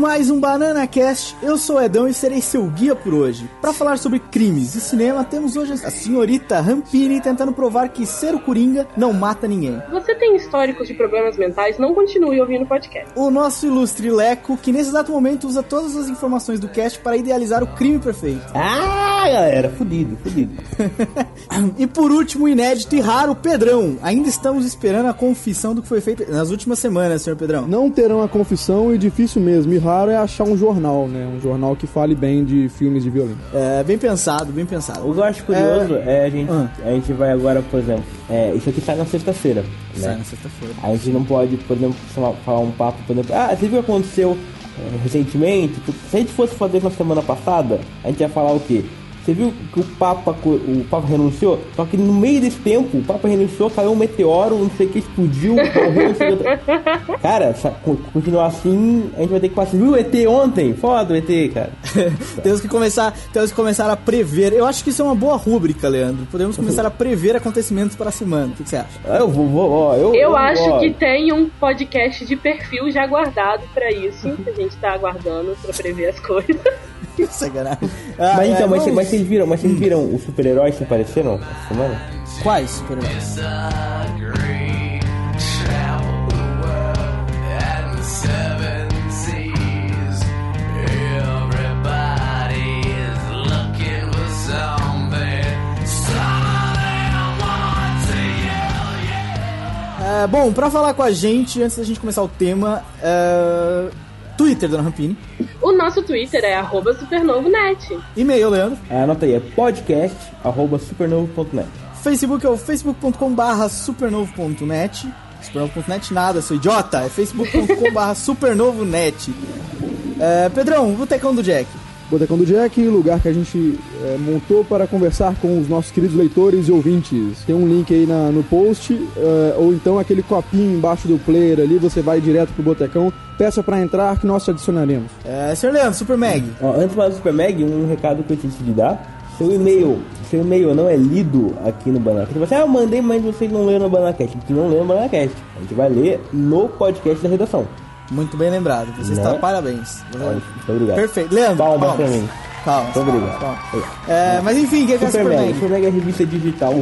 mais um Banana Cast. Eu sou o Edão e serei seu guia por hoje. Para falar sobre crimes e cinema, temos hoje a senhorita Rampini tentando provar que ser o Coringa não mata ninguém. Você tem históricos de problemas mentais, não continue ouvindo o podcast. O nosso ilustre Leco, que nesse exato momento usa todas as informações do cast para idealizar o crime perfeito. Ah, galera, fudido, fudido. e por último, inédito e raro Pedrão. Ainda estamos esperando a confissão do que foi feito nas últimas semanas, senhor Pedrão. Não terão a confissão e difícil mesmo. E raro é achar um jornal, né? Um jornal que fale bem de filmes de violência. É, bem pensado, bem pensado. O que eu acho curioso é, a, gente, Ah. a gente vai agora, por exemplo, é, isso aqui sai na sexta-feira, Sai né? na sexta-feira. A gente não pode, por exemplo, falar- um papo, por exemplo, ah, você viu o que aconteceu é, recentemente? Se a gente fosse fazer na semana passada, a gente ia falar o quê? Você viu que o Papa, o Papa renunciou? Só que no meio desse tempo, o Papa renunciou, caiu um meteoro, não sei o que, explodiu, morreu. Cara, continuar assim, a gente vai ter que assim, viu o ET ontem? Foda o ET, cara. temos que começar, temos que começar a prever. Eu acho que isso é uma boa rúbrica, Leandro. Podemos começar a prever acontecimentos para a semana. O que você acha? Ah, Eu vou, vou ó, eu, Eu acho ó, que tem um podcast de perfil já guardado pra isso. que A gente tá aguardando pra prever as coisas. Sacanagem. Ah, Mas é, então, mas, vamos- mas vocês viram, mas vocês viram os super-heróis que apareceram essa semana? Quais super-heróis? É, bom, pra falar com a gente, antes da gente começar o tema, é, Twitter, Dona Rampini. O nosso Twitter é arroba supernovonet. E-mail, Leandro. Ah, Anota aí, é podcast arroba supernovo.net. Facebook é o facebook.com barra supernovo.net. Supernovo.net nada, seu idiota. É facebook.com barra supernovonet. É, Pedrão, Botecão do Jack. Botecão do Jack, lugar que a gente é, montou para conversar com os nossos queridos leitores e ouvintes. Tem um link aí na- no post, é, ou então aquele copinho embaixo do player ali, você vai direto pro Botecão, peça para entrar que nós te adicionaremos. É, senhor Leandro, Super Mag. Ó, antes de falar do Super Mag, um recado que eu tinha de dar. Seu e-mail, seu e-mail não é lido aqui no Banacast. Você, ah, eu mandei, mas vocês não leram no Banacast. A gente não lê no Banacast. A gente vai ler no podcast da redação. Muito bem lembrado. Você Né? está parabéns. Muito obrigado. Perfeito. Leandro, Palmas palmas. pra mim. Calma. Muito obrigado. calma. É, mas enfim, o que é, que é Super. Mag? Super Mag é a revista digital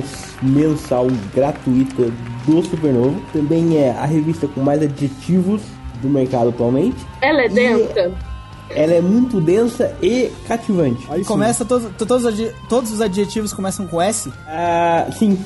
mensal gratuita do Supernovo. Também é a revista com mais adjetivos do mercado atualmente. Ela é E- densa. Ela é muito densa e cativante. Aí. Começa todos, todos, todos os adjetivos começam com S? Ah, sim.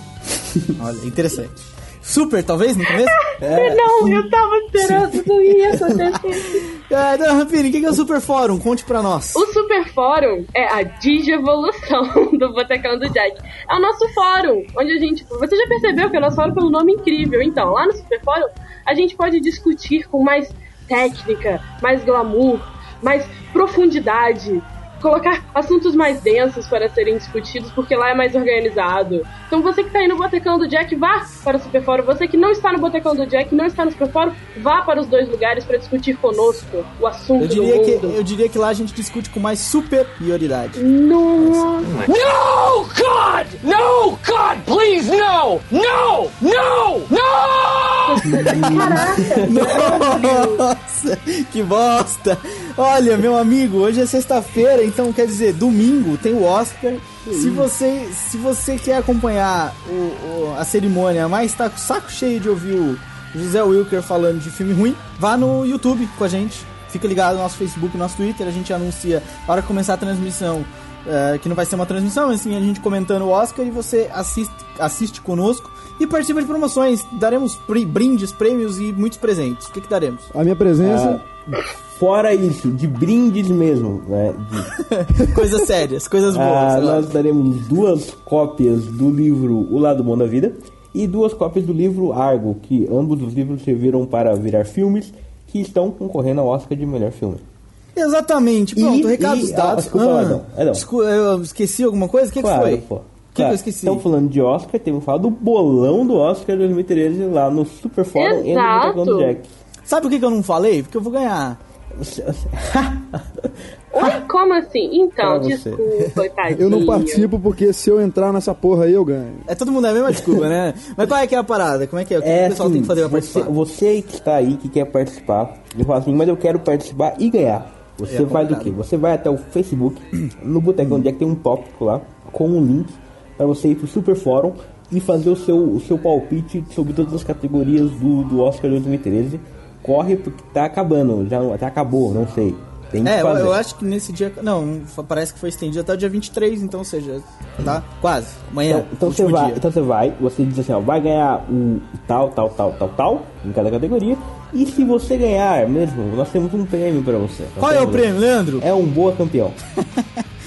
Olha, interessante. Super, talvez, no começo? É, não, eu tava esperando que ia acontecer. É, Rampini, o que que é o Super Fórum? Conte pra nós. O Super Fórum é a digievolução do Botecão do Jack. É o nosso fórum, onde a gente. Você já percebeu que é o nosso fórum pelo nome incrível. Então, lá no Super Fórum, a gente pode discutir com mais técnica, mais glamour, mais profundidade. Colocar assuntos mais densos para serem discutidos, porque lá é mais organizado. Então você que está aí no Botecão do Jack, vá para o Super Fórum. Você que não está no Botecão do Jack, não está no Super Fórum, vá para os dois lugares para discutir conosco o assunto Eu do diria, que, mundo. eu diria que lá a gente discute com mais superioridade. Nossa. No, God! No, God, please, no! No! No! No! Nossa, que bosta! Olha, meu amigo, hoje é sexta-feira, então quer dizer, domingo tem o Oscar. Se você, se você quer acompanhar o- o- a cerimônia, mas tá com o saco cheio de ouvir o José Wilker falando de filme ruim, vá no YouTube com a gente. Fica ligado no nosso Facebook, no nosso Twitter, a gente anuncia a hora que começar a transmissão, é, que não vai ser uma transmissão, mas sim a gente comentando o Oscar e você assiste, assiste conosco e participa de promoções. Daremos brindes, prêmios e muitos presentes. O que, que daremos? A minha presença, Fora isso, de brindes mesmo, né? de- coisas sérias, coisas boas. Ah, nós daremos duas cópias do livro O Lado Bom da Vida e duas cópias do livro Argo, que ambos os livros serviram para virar filmes que estão concorrendo ao Oscar de melhor filme. Exatamente, pronto, E- recados e- ah, dados. desculpa, Ladrão, é não. desculpa, eu esqueci alguma coisa? O que, que Claro, foi? pô. O que, que Claro. eu esqueci? Estamos falando de Oscar, temos que falar do bolão do Oscar 2013 lá no Super Fórum e no Jack. Sabe por que, que eu não falei? Porque eu vou ganhar. Oi, como assim? Então, desculpa, tadinho. Eu não participo porque se eu entrar nessa porra aí, eu ganho. É todo mundo é a mesma desculpa, né? Mas qual é que é a parada? Como é que é? O que É o pessoal assim, tem que fazer pra você, participar? você que está aí, que quer participar, e fala assim, mas eu quero participar e ganhar. Você É faz o complicado. quê? Você vai até o Facebook, no Botecão Jack tem um tópico lá, com um link para você ir pro Super Fórum e fazer o seu, o seu palpite sobre todas as categorias do, do Oscar 2013. Corre porque tá acabando, já até acabou, não sei. Tem que É, eu, fazer. eu acho que nesse dia. Não, parece que foi estendido até o dia 23, então, ou seja, tá quase. Amanhã. Então, então você vai, dia. então você vai, você diz assim, ó, vai ganhar o tal, tal, tal, tal, tal, em cada categoria. E se você ganhar mesmo, nós temos um prêmio pra você. Nós Qual é o prêmio, Leandro? É um boa campeão.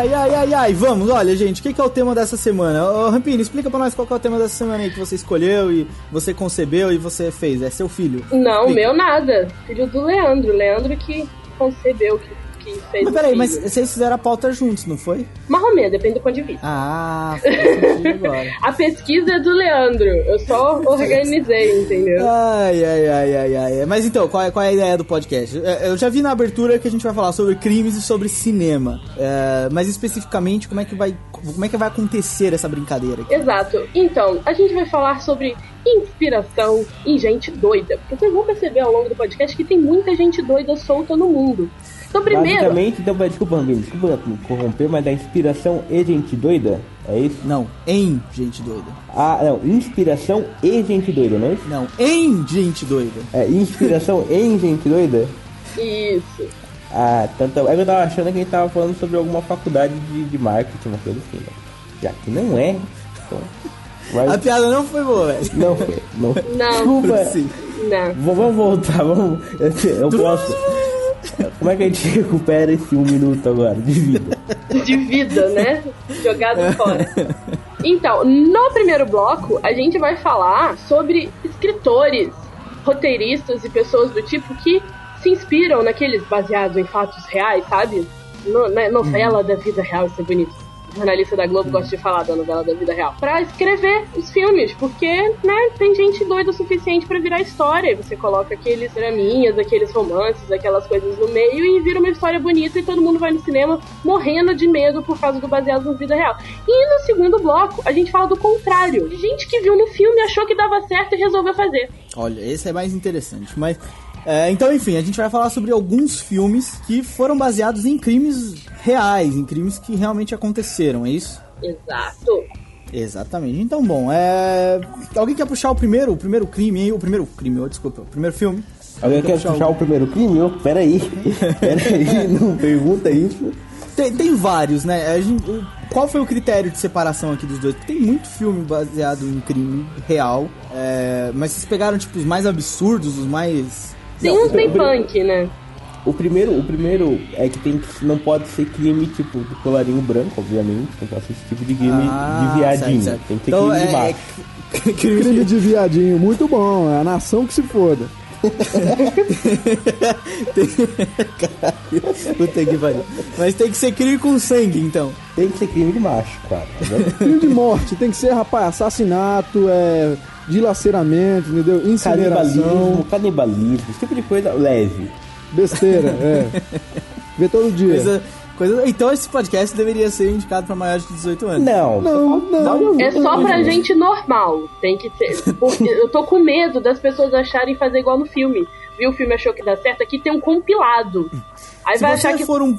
Ai, ai, ai, ai, vamos, olha, gente, o que, que é o tema dessa semana? Ô, Rampini, explica pra nós qual que é o tema dessa semana aí que você escolheu e você concebeu e você fez. É seu filho. Não, Explica. meu nada. Filho do Leandro. Leandro que concebeu, que fez Mas peraí, mas vocês fizeram a pauta juntos, não foi? Marromê, depende do ponto de vista. Ah, agora. A pesquisa é do Leandro. Eu só organizei, entendeu? Ai, ai, ai, ai, ai. Mas então, qual é, qual é a ideia do podcast? É, Eu já vi na abertura que a gente vai falar sobre crimes e sobre cinema. É, mas especificamente, como é que vai. Como é que vai acontecer essa brincadeira aqui? Exato. Então, a gente vai falar sobre inspiração em gente doida. Porque vocês vão perceber ao longo do podcast que tem muita gente doida solta no mundo. Então, primeiro, Basicamente, então, desculpa, desculpa corromper, mas da inspiração e gente doida, é isso? Não, em gente doida. Ah, não, inspiração e gente doida, não é isso? Não, em gente doida. É, inspiração em gente doida? isso. Ah, tanto. É que eu tava achando que a gente tava falando sobre alguma faculdade de, de marketing, uma coisa assim, né? Já que não é, então. Vai... A piada não foi boa, velho. Não foi, não. Não. Desculpa. Não. Vamos voltar, vamos. Eu posso. Como é que a gente recupera esse um minuto agora de vida? de vida, né? Jogado fora. Então, no primeiro bloco, a gente vai falar sobre escritores, roteiristas e pessoas do tipo que se inspiram naqueles baseados em fatos reais, sabe? No, né, novela da vida real, isso é bonito. Jornalista da Globo gosta de falar da novela da vida real. Pra escrever os filmes, porque, né, tem gente doida o suficiente pra virar história. Você coloca aqueles draminhas, aqueles romances, aquelas coisas no meio e vira uma história bonita e todo mundo vai no cinema morrendo de medo por causa do baseado na vida real. E no segundo bloco, a gente fala do contrário. Gente que viu no filme, achou que dava certo e resolveu fazer. Olha, esse é mais interessante. Mas. É, então, enfim, a gente vai falar sobre alguns filmes que foram baseados em crimes reais, em crimes que realmente aconteceram, é isso? Exato. Exatamente. Então, bom, é. Alguém quer puxar o primeiro, o primeiro crime? O primeiro crime, oh, desculpa, o primeiro filme? Alguém quer puxar o primeiro crime? Eu, peraí. Peraí, não pergunta isso. Tem, tem vários, né? A gente- o- qual foi o critério de separação aqui dos dois? Porque tem muito filme baseado em crime real, é, mas vocês pegaram, tipo, os mais absurdos, os mais. Tem Não, uns bem punk, né? O primeiro, o primeiro é que tem que não pode ser crime tipo do colarinho branco, obviamente. Não pode ser esse tipo de crime Ah, de viadinho. certo, certo. Tem que ser Então, crime de é- macho. é crime de viadinho, muito bom. É a nação que se foda. Puta que pariu. Mas tem que ser crime com sangue, então. Tem que ser crime de macho, claro. tá? Crime de morte, tem que ser, rapaz, assassinato, é, dilaceramento, entendeu? Incineração, Canibalismo, canibalismo, esse tipo de coisa leve. besteira, é. Vê todo dia. Coisa, coisa... Então esse podcast deveria ser indicado pra maiores de 18 anos. Não, Não, não. É só pra gente normal. Tem que ser. Porque eu tô com medo das pessoas acharem fazer igual no filme. Viu o filme achou que dá certo? Aqui tem um compilado. Aí Se vai você achar que for um.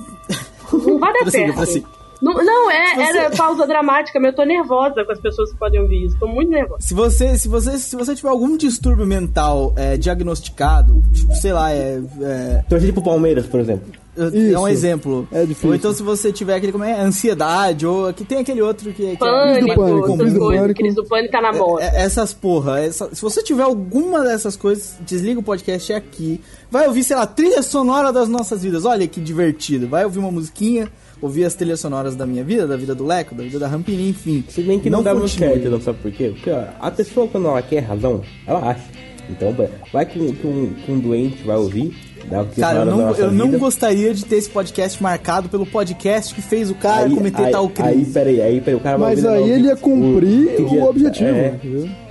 não vai dar certo. Não, não, é, era pausa dramática, mas eu tô nervosa com as pessoas que podem ouvir isso. Tô muito nervosa. Se você, se você, se você tiver algum distúrbio mental é, diagnosticado, tipo, sei lá, é, é, torcer pro Palmeiras, por exemplo. É um Isso. exemplo. É difícil. Ou então se você tiver aquele como é, ansiedade, ou que tem aquele outro que, que Pânico, pânico, essas crise do pânico. Crise do pânico tá na moda. É, essas porra, essa- se você tiver alguma dessas coisas, desliga o podcast aqui. Vai ouvir, sei lá, trilha sonora das nossas vidas. Olha que divertido. Vai ouvir uma musiquinha, ouvir as trilhas sonoras da minha vida, da vida do Leco, da vida da Rampini, enfim. Se bem que não, dá muito certo, não sabe por quê? Porque ó, a pessoa, quando ela quer razão, ela acha. Então, vai- que um, que um, que um doente vai ouvir, dá o que Cara, eu não, eu não gostaria de ter esse podcast marcado pelo podcast que fez o cara aí, cometer aí, tal crime. Aí, peraí, aí, peraí, o cara vai Mas aí ele ia cumprir o, que- objetivo. É,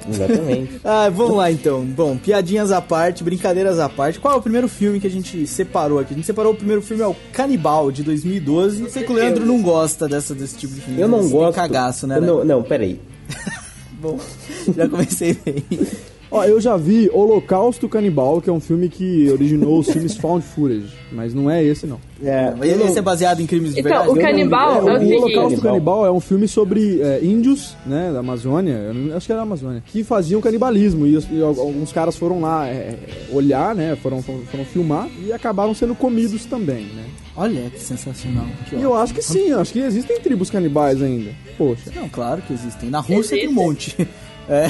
exatamente. Ah, vamos lá então. Bom, piadinhas à parte, brincadeiras à parte. Qual é o primeiro filme que a gente separou aqui? A gente separou o primeiro filme é o Canibal de 2012. Eu sei que o Leandro não gosta dessa, desse tipo de filme. Eu não Você tem gosto. cagaço, né? eu né? não, não, peraí. Bom, já comecei bem. Ó, eu já vi Holocausto Canibal, que é um filme que originou os filmes Found Footage, mas não é esse não. É, não- esse é baseado em crimes de Então, verdade? o Eu não- canibal É, é, o o. Holocausto Canibal. É um filme sobre é, índios, né, da Amazônia, eu não- acho que era da Amazônia, que faziam canibalismo e, os- e al- alguns caras foram lá é, olhar, né, foram, foram, foram filmar e acabaram sendo comidos também, né. Olha que sensacional. Que E eu acho que sim, eu acho que existem tribos canibais ainda. Poxa. Não, claro que existem. Na Rússia tem um monte. É.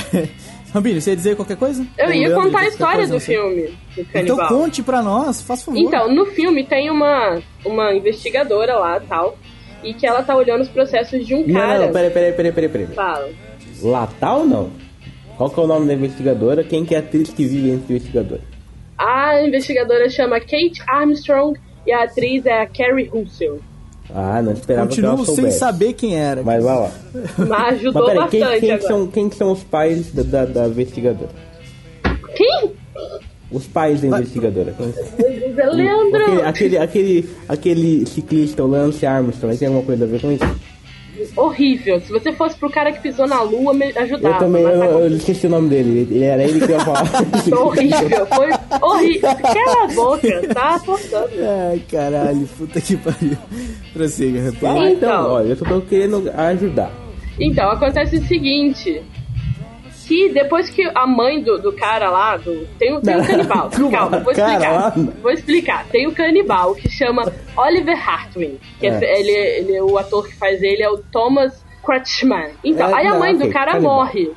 Rambini, você ia dizer qualquer coisa? Eu Ou ia Leandro, contar a história do não filme, do Então conte pra nós, faz favor. Então, no filme tem uma, uma investigadora lá tal, e que ela tá olhando os processos de um Não, cara. não, peraí, peraí, peraí, peraí, peraí. Fala. Latal ou não? Qual que é o nome da investigadora? Quem que é a atriz que vive entre a investigadora? A investigadora chama Kate Armstrong e a atriz é a Carrie Russell. Ah, não esperava que Continuo ela sem soubesse. saber quem era. Mas vai lá. Mas ajudou Mas peraí, quem, bastante quem, que agora. são, quem que são os pais da, da, da investigadora? Quem? Os pais da investigadora. Leandro! Aquele, aquele, aquele, aquele ciclista, o Lance Armstrong, tem alguma coisa a ver com isso? Horrível. Se você fosse pro cara que pisou na lua, me ajudava. eu também, mas eu, tá eu esqueci o nome dele. Ele era ele que ia falar. Foi horrível. Foi horrível. Cala a boca. Tá forçando. Ai, caralho, puta que pariu. Prossiga, rapaz. então, Então. olha, eu tô querendo ajudar. Então, acontece o seguinte. Que depois que a mãe do, do cara lá, do, tem, tem um canibal. Calma, vou explicar. Vou explicar. Tem o canibal que chama Oliver Hartwin. Que é. É. ele, ele, o ator que faz ele é o Thomas Kretschmann. Então, É, aí a não, mãe do ok, cara canibal. morre.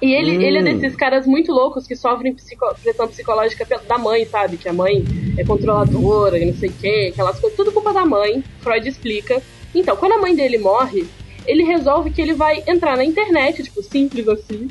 E ele, Hum. ele é desses caras muito loucos que sofrem psico- pressão psicológica da mãe, sabe? Que a mãe é controladora e não sei o que, aquelas coisas. Tudo culpa da mãe. Freud explica. Então, quando a mãe dele morre, ele resolve que ele vai entrar na internet, tipo, simples assim,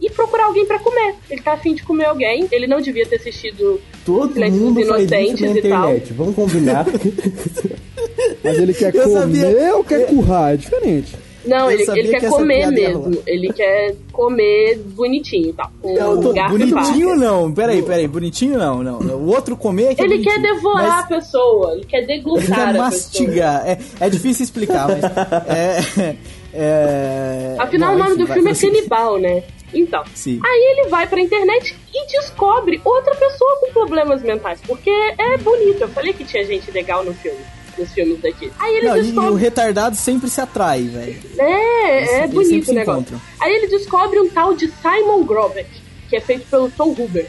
e procurar alguém pra comer. Ele tá afim de comer alguém. Ele não devia ter assistido Todo Silêncio mundo dos faz isso na Inocentes e tal. internet. Vamos combinar. Mas ele quer Eu comer sabia- ou quer currar? É diferente. Não, ele, ele que quer essa comer mesmo. Ele quer comer bonitinho e tal. Com Eu tô- um garfo e bonitinho não, peraí, peraí, bonitinho não, não. O outro comer é que é Ele quer bonitinho. devorar Mas a pessoa, ele quer Ele deglutar quer a pessoa. mastigar. É, é difícil explicar, mas. É, é, Afinal, Bom, o nome enfim, do filme é. Canibal, né? Então, Sim. aí ele vai pra internet e descobre outra pessoa com problemas mentais. Porque é bonito. Eu falei que tinha gente legal no filme. Nos filmes daqui. Aí ele Não, e, e o retardado sempre se atrai, velho. É, é bonito o negócio. encontram. Aí ele descobre um tal de Simon Grobeck, que é feito pelo Tom Huber.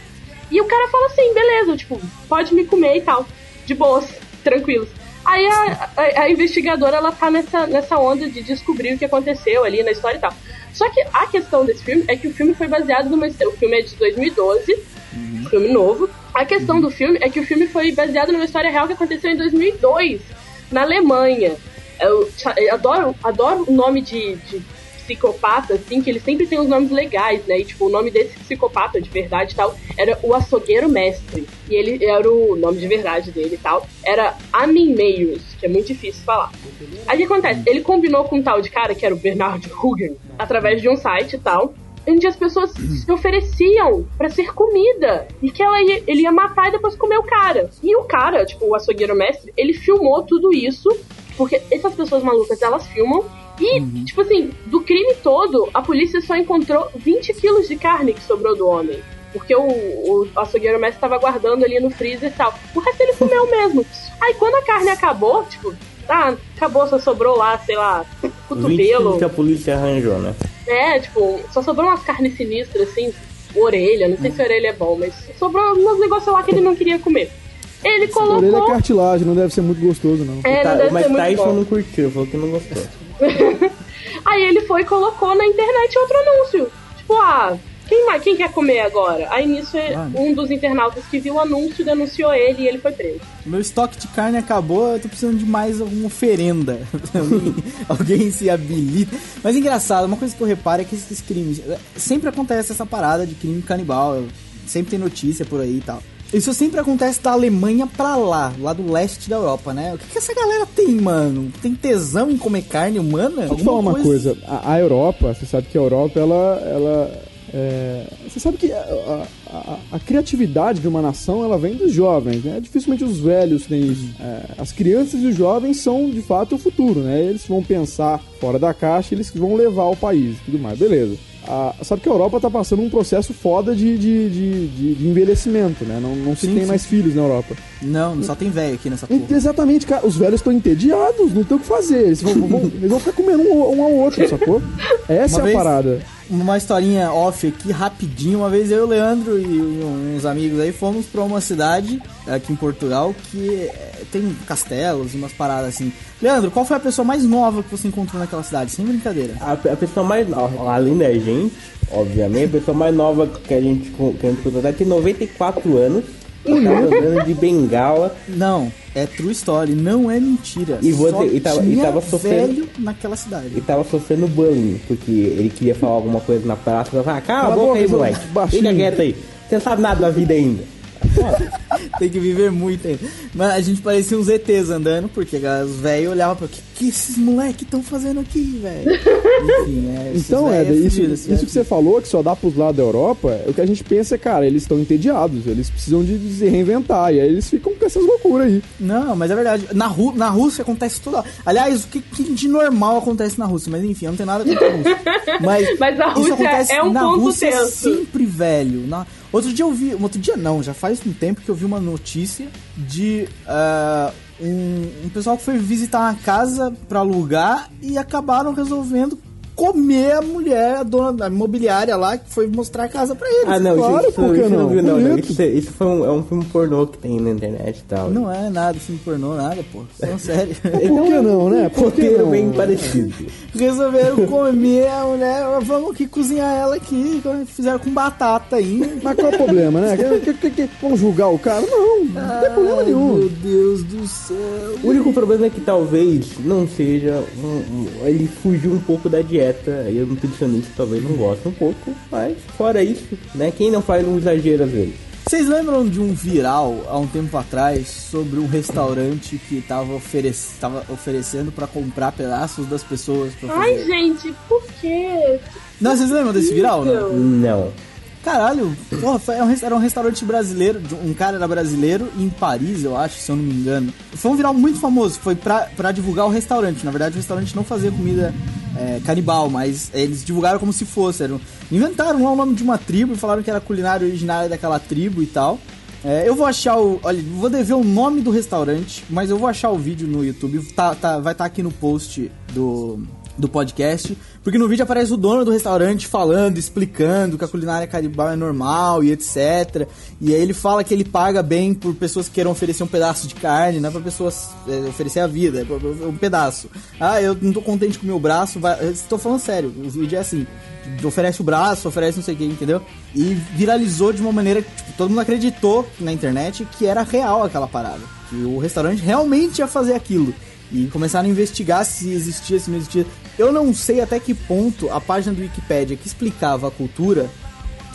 E o cara fala assim, beleza, tipo, pode me comer e tal. De boas, tranquilos. Aí a, a- a investigadora, ela tá nessa, nessa onda de descobrir o que aconteceu ali na história e tal. Só que a questão desse filme é que o filme foi baseado numa... O filme é de 2012, um filme novo. A questão do filme é que o filme foi baseado numa história real que aconteceu em 2002, na Alemanha. Eu, eu adoro, adoro o nome de, de psicopata, assim, que ele sempre tem uns nomes legais, né? E, tipo, o nome desse psicopata de verdade e tal era o açougueiro mestre. E ele era o nome de verdade dele e tal. Era Amin Meios, que é muito difícil falar. Aí o que acontece? Ele combinou com um tal de cara, que era o Bernard Hugen, através de um site e tal. Onde as pessoas se ofereciam pra ser comida. E que ela ia- ele ia matar e depois comer o cara. E o cara, tipo, o açougueiro mestre, ele filmou tudo isso. Porque essas pessoas malucas, elas filmam. E, tipo assim, do crime todo, a polícia só encontrou 20 quilos de carne que sobrou do homem. Porque o, o açougueiro mestre tava guardando ali no freezer e tal. O resto ele comeu mesmo. Aí quando a carne acabou, tipo, ah, acabou, só sobrou lá, sei lá, 20 cotovelo. que a polícia arranjou, né? É, tipo, só sobrou umas carnes sinistras, assim, orelha, não sei se a orelha é bom, mas sobrou uns negócios lá que ele não queria comer. Ele A orelha é colocou. cartilagem, não deve ser muito gostoso, não. É, Tá, não deve mas ser muito Tyson bom. não curtiu, falou que não gostou. Aí ele foi e colocou na internet outro anúncio. Tipo, ah, quem, mais, quem quer comer agora? Aí nisso um dos internautas que viu o anúncio denunciou ele e ele foi preso. Meu estoque de carne acabou, eu tô precisando de mais alguma oferenda. alguém, alguém se habilita. Mas engraçado, uma coisa que eu reparo é que esses crimes. Sempre acontece essa parada de crime canibal. Sempre tem notícia por aí e tal. Isso sempre acontece da Alemanha pra lá, lá do leste da Europa, né? O que, que essa galera tem, mano? Tem tesão em comer carne humana? Deixa eu te falar uma coisa. A, a Europa, você sabe que a Europa, ela. ela é, você sabe que a, a- a- a criatividade de uma nação ela vem dos jovens, né? Dificilmente os velhos têm isso. É, as crianças e os jovens são de fato o futuro, né? Eles vão pensar fora da caixa, eles vão levar o país e tudo mais, beleza. Ah, sabe que a Europa tá passando um processo foda de, de, de, de- de envelhecimento, né? Não, não se Sim, tem sim. mais filhos na Europa. Não, só tem velho aqui nessa porra. Exatamente, cara. Os velhos estão entediados, não tem o que fazer. Eles vão, vão- eles vão ficar comendo um, um ao outro, sacou? Essa Uma é a vez- parada. Uma historinha off aqui, rapidinho. Uma vez eu, o Leandro e uns amigos aí fomos pra uma cidade aqui em Portugal que eh, tem castelos e umas paradas assim. Leandro, qual foi a pessoa mais nova que você encontrou naquela cidade? Sem brincadeira. A, a pessoa mais nova, além da gente, obviamente, a pessoa mais nova que a gente, que a gente contratou tem 94 anos. Andando de bengala. Não, é true story, não é mentira. E você- e tava- e tava sofrendo- velho naquela cidade. Ele tava sofrendo bullying, porque ele queria falar alguma coisa na praça. Eu falava, cala a boca aí, moleque. baixinho." Fica quieto aí. Você não sabe nada da vida ainda. Tem que viver muito ainda. Mas a gente parecia uns ETs andando, porque os velhos olhavam pra que que esses moleques estão fazendo aqui, velho? Enfim, é. Então, véio Éder, isso, isso véio que você falou, que só dá pros lados da Europa, é o que a gente pensa é, cara, eles estão entediados, eles precisam de se reinventar, e aí eles ficam com essas loucuras aí. Não, mas é verdade. Na, Ru na Rússia acontece tudo. Aliás, o que, que de normal acontece na Rússia? Mas enfim, eu não tenho nada contra a Rússia. Mas, Mas a isso Rússia acontece é um na ponto Rússia tenso. sempre, velho. Na... Outro dia eu vi. Outro dia não, já faz um tempo que eu vi uma notícia de ah, um, um pessoal que foi visitar uma casa pra alugar e acabaram resolvendo comer a mulher, a dona da imobiliária lá, que foi mostrar a casa pra eles. Ah, não, Claro, isso, isso não? não viu, não. não. Isso, isso foi um, é um filme pornô que tem na internet e tal. Não é nada, filme pornô, nada, pô. Falando sério. Por que não, né? Por que Roteiro não? bem parecido. Resolveram comer a mulher, vamos aqui cozinhar ela aqui, fizeram com batata ainda. Mas qual é o problema, né? Que- que- que- Vamos julgar o cara? Não, não tem problema nenhum. Meu Deus do céu. O único problema é que talvez não seja. um- um- ele fugiu um pouco da dieta. E o nutricionista talvez não goste um pouco. Mas fora isso, né? Quem não faz um exagero às vezes? Vocês lembram de um viral há um tempo atrás sobre um restaurante que tava, oferec tava oferecendo pra comprar pedaços das pessoas pra fazer? Ai, gente, por quê? Não, vocês lembram desse viral? Não? Não. Caralho, porra, foi- era um, restaurante brasileiro, um cara era brasileiro em Paris, eu acho, se eu não me engano. Foi um viral muito famoso, foi pra, pra divulgar o restaurante. Na verdade, o restaurante não fazia comida é, canibal, mas eles divulgaram como se fosse. Inventaram lá o nome de uma tribo e falaram que era culinária originária daquela tribo e tal. É, eu vou achar o. Olha, vou dever o nome do restaurante, mas eu vou achar o vídeo no YouTube. Tá, tá- vai estar aqui no post do, do podcast. Porque no vídeo aparece o dono do restaurante falando, explicando que a culinária canibal é normal e etc. E aí ele fala que ele paga bem por pessoas que queiram oferecer um pedaço de carne, não é pra pessoas é, oferecer a vida, é um pedaço. Ah, eu não tô contente com o meu braço, vai, estou falando sério, o vídeo é assim. Oferece o braço, oferece não sei o que, entendeu? E viralizou de uma maneira que tipo, todo mundo acreditou na internet que era real aquela parada. Que o restaurante realmente ia fazer aquilo. E começaram a investigar se existia, se não existia. Eu não sei até que ponto a página do Wikipedia que explicava a cultura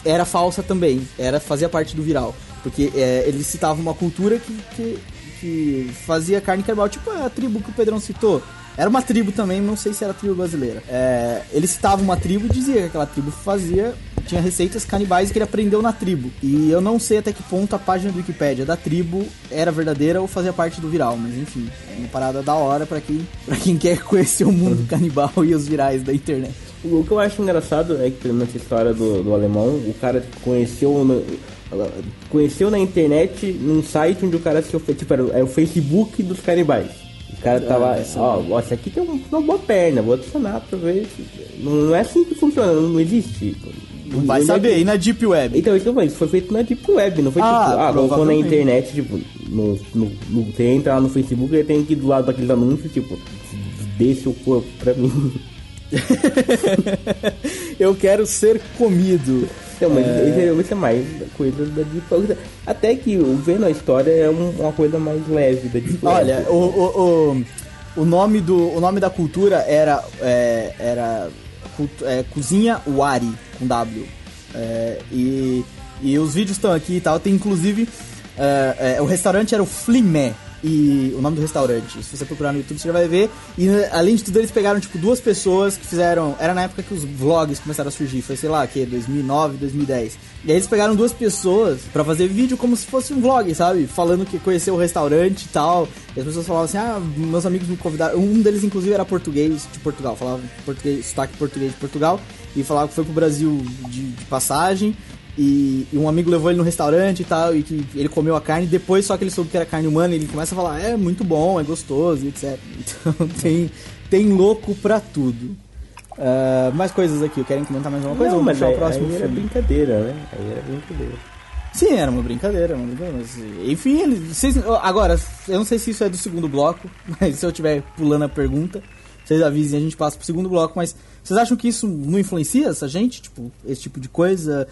era falsa também. Era fazia parte do viral. Porque é, ele citava uma cultura que, que, que fazia carne canibal, tipo a tribo que o Pedrão citou. Era uma tribo também, não sei se era tribo brasileira. É, ele citava uma tribo e dizia que aquela tribo fazia. Tinha receitas canibais que ele aprendeu na tribo. E eu não sei até que ponto a página do Wikipedia da tribo era verdadeira ou fazia parte do viral. Mas enfim, é uma parada da hora pra quem, pra quem quer conhecer o mundo canibal e os virais da internet. O que eu acho engraçado é que, pelo menos, história do, do alemão, o cara conheceu conheceu na internet num site onde o cara se ofe- tipo, era, é o Facebook dos canibais. O cara tava, ó, ó, esse aqui tem um- uma boa perna, vou adicionar pra ver. se- Não, é assim que funciona, não existe. Não vai é saber, que- e na Deep Web? Então, isso, isso foi feito na Deep Web, não foi Ah, tipo, ah, colocou na internet, tipo, no, no, no, Você entra lá no Facebook e tem aqui do lado daqueles anúncios, tipo, dê seu corpo pra mim. eu quero ser comido. Então, mas é... isso é mais coisa da Deep Até que vendo a história é uma coisa mais leve da Deep Olha, o, o, o, o, nome do, o nome da cultura era, é, era é, Cozinha Wari, com W. É, e, e os vídeos estão aqui e tal. Tem inclusive. É, é, o restaurante era o Flimé e o nome do restaurante. Se você procurar no YouTube, você já vai ver. E além de tudo, eles pegaram, tipo, duas pessoas que fizeram. Era na época que os vlogs começaram a surgir, foi sei lá, que 2009, 2010. E aí eles pegaram duas pessoas para fazer vídeo como se fosse um vlog, sabe? Falando que conheceu o restaurante e tal. E as pessoas falavam assim: ah, meus amigos me convidaram. Um deles, inclusive, era português de Portugal, falava português, sotaque português de Portugal. E falava que foi pro Brasil de, de passagem. E, e, um amigo levou ele no restaurante e tal, e que ele comeu a carne, depois só que ele soube que era carne humana, ele começa a falar, é muito bom, é gostoso, etc. Então tem, tem louco pra tudo. Uh, mais coisas aqui, querem comentar mais alguma coisa? Não, mas aí, o próximo aí era brincadeira, né? Aí era brincadeira. Sim, era uma brincadeira, uma brincadeira mas, enfim, ele, vocês, agora, eu não sei se isso é do segundo bloco, mas se eu estiver pulando a pergunta, vocês avisem, a gente passa pro segundo bloco, mas vocês acham que isso não influencia essa gente? Tipo, esse tipo de coisa?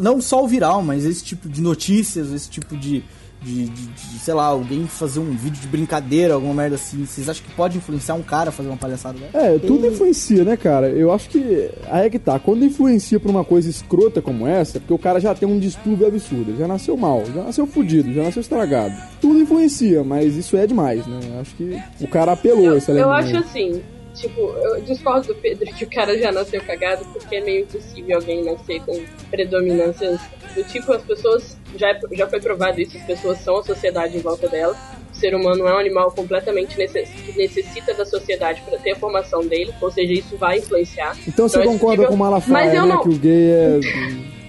Não só o viral, mas esse tipo de notícias, esse tipo de, de, de, de, sei lá, alguém fazer um vídeo de brincadeira, alguma merda assim. Vocês acham que pode influenciar um cara a fazer uma palhaçada dessa? É, tudo influencia, né, cara? Eu acho que. Aí é que tá. Quando influencia pra uma coisa escrota como essa, é porque o cara já tem um distúrbio absurdo. Já nasceu mal, já nasceu fudido, já nasceu estragado. Tudo influencia, mas isso é demais, né? Eu acho que o cara apelou eu, esse elemento. Eu acho assim Tipo, eu discordo do Pedro que o cara já nasceu cagado, porque é meio impossível alguém nascer com predominâncias do tipo, as pessoas, já, já foi provado isso, as pessoas são a sociedade em volta dela. O ser humano é um animal completamente necess, que necessita da sociedade para ter a formação dele, ou seja, isso vai influenciar. Então você então, concorda com o Malafaia, né, não... que o gay é...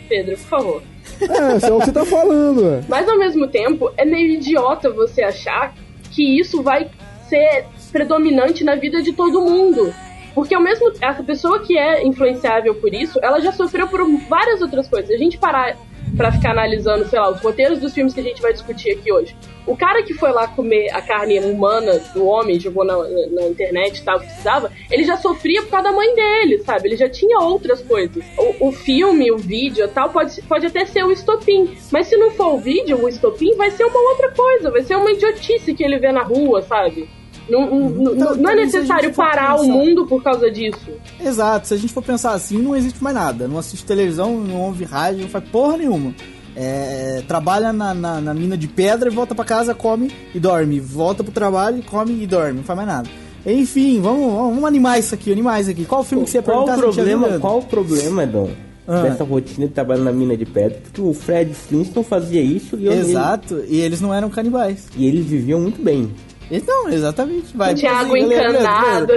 Pedro, por favor. É, isso é o que você tá falando, ué. Mas ao mesmo tempo, é meio idiota você achar que isso vai ser predominante na vida de todo mundo. Porque ao mesmo essa pessoa que é influenciável por isso, ela já sofreu por várias outras coisas. A gente parar para ficar analisando, sei lá, os roteiros dos filmes que a gente vai discutir aqui hoje. O cara que foi lá comer a carne humana do homem, jogou na, na internet e tal, que precisava, ele já sofria por causa da mãe dele, sabe? Ele já tinha outras coisas. O, o filme, o vídeo tal, pode, pode até ser o estopim. Mas se não for o vídeo, o estopim vai ser uma outra coisa, vai ser uma idiotice que ele vê na rua, sabe? Não, não, então, não é necessário parar pensar... o mundo por causa disso. Exato, se a gente for pensar assim, não existe mais nada. Não assiste televisão, não ouve rádio, não faz porra nenhuma. É, trabalha na, na, na, mina de pedra e volta para casa, come e dorme. Volta pro trabalho, come e dorme, não faz mais nada. Enfim, vamos, vamos animar isso aqui, animar isso aqui. Qual o filme que você ia perguntar? Qual o problema, qual o problema, Dom? Ah. Dessa rotina de trabalho na mina de pedra, porque o Fred Flintstone fazia isso e Exato, ele... e eles não eram canibais. E eles viviam muito bem. Então, exatamente. Vai, tinha água encanada.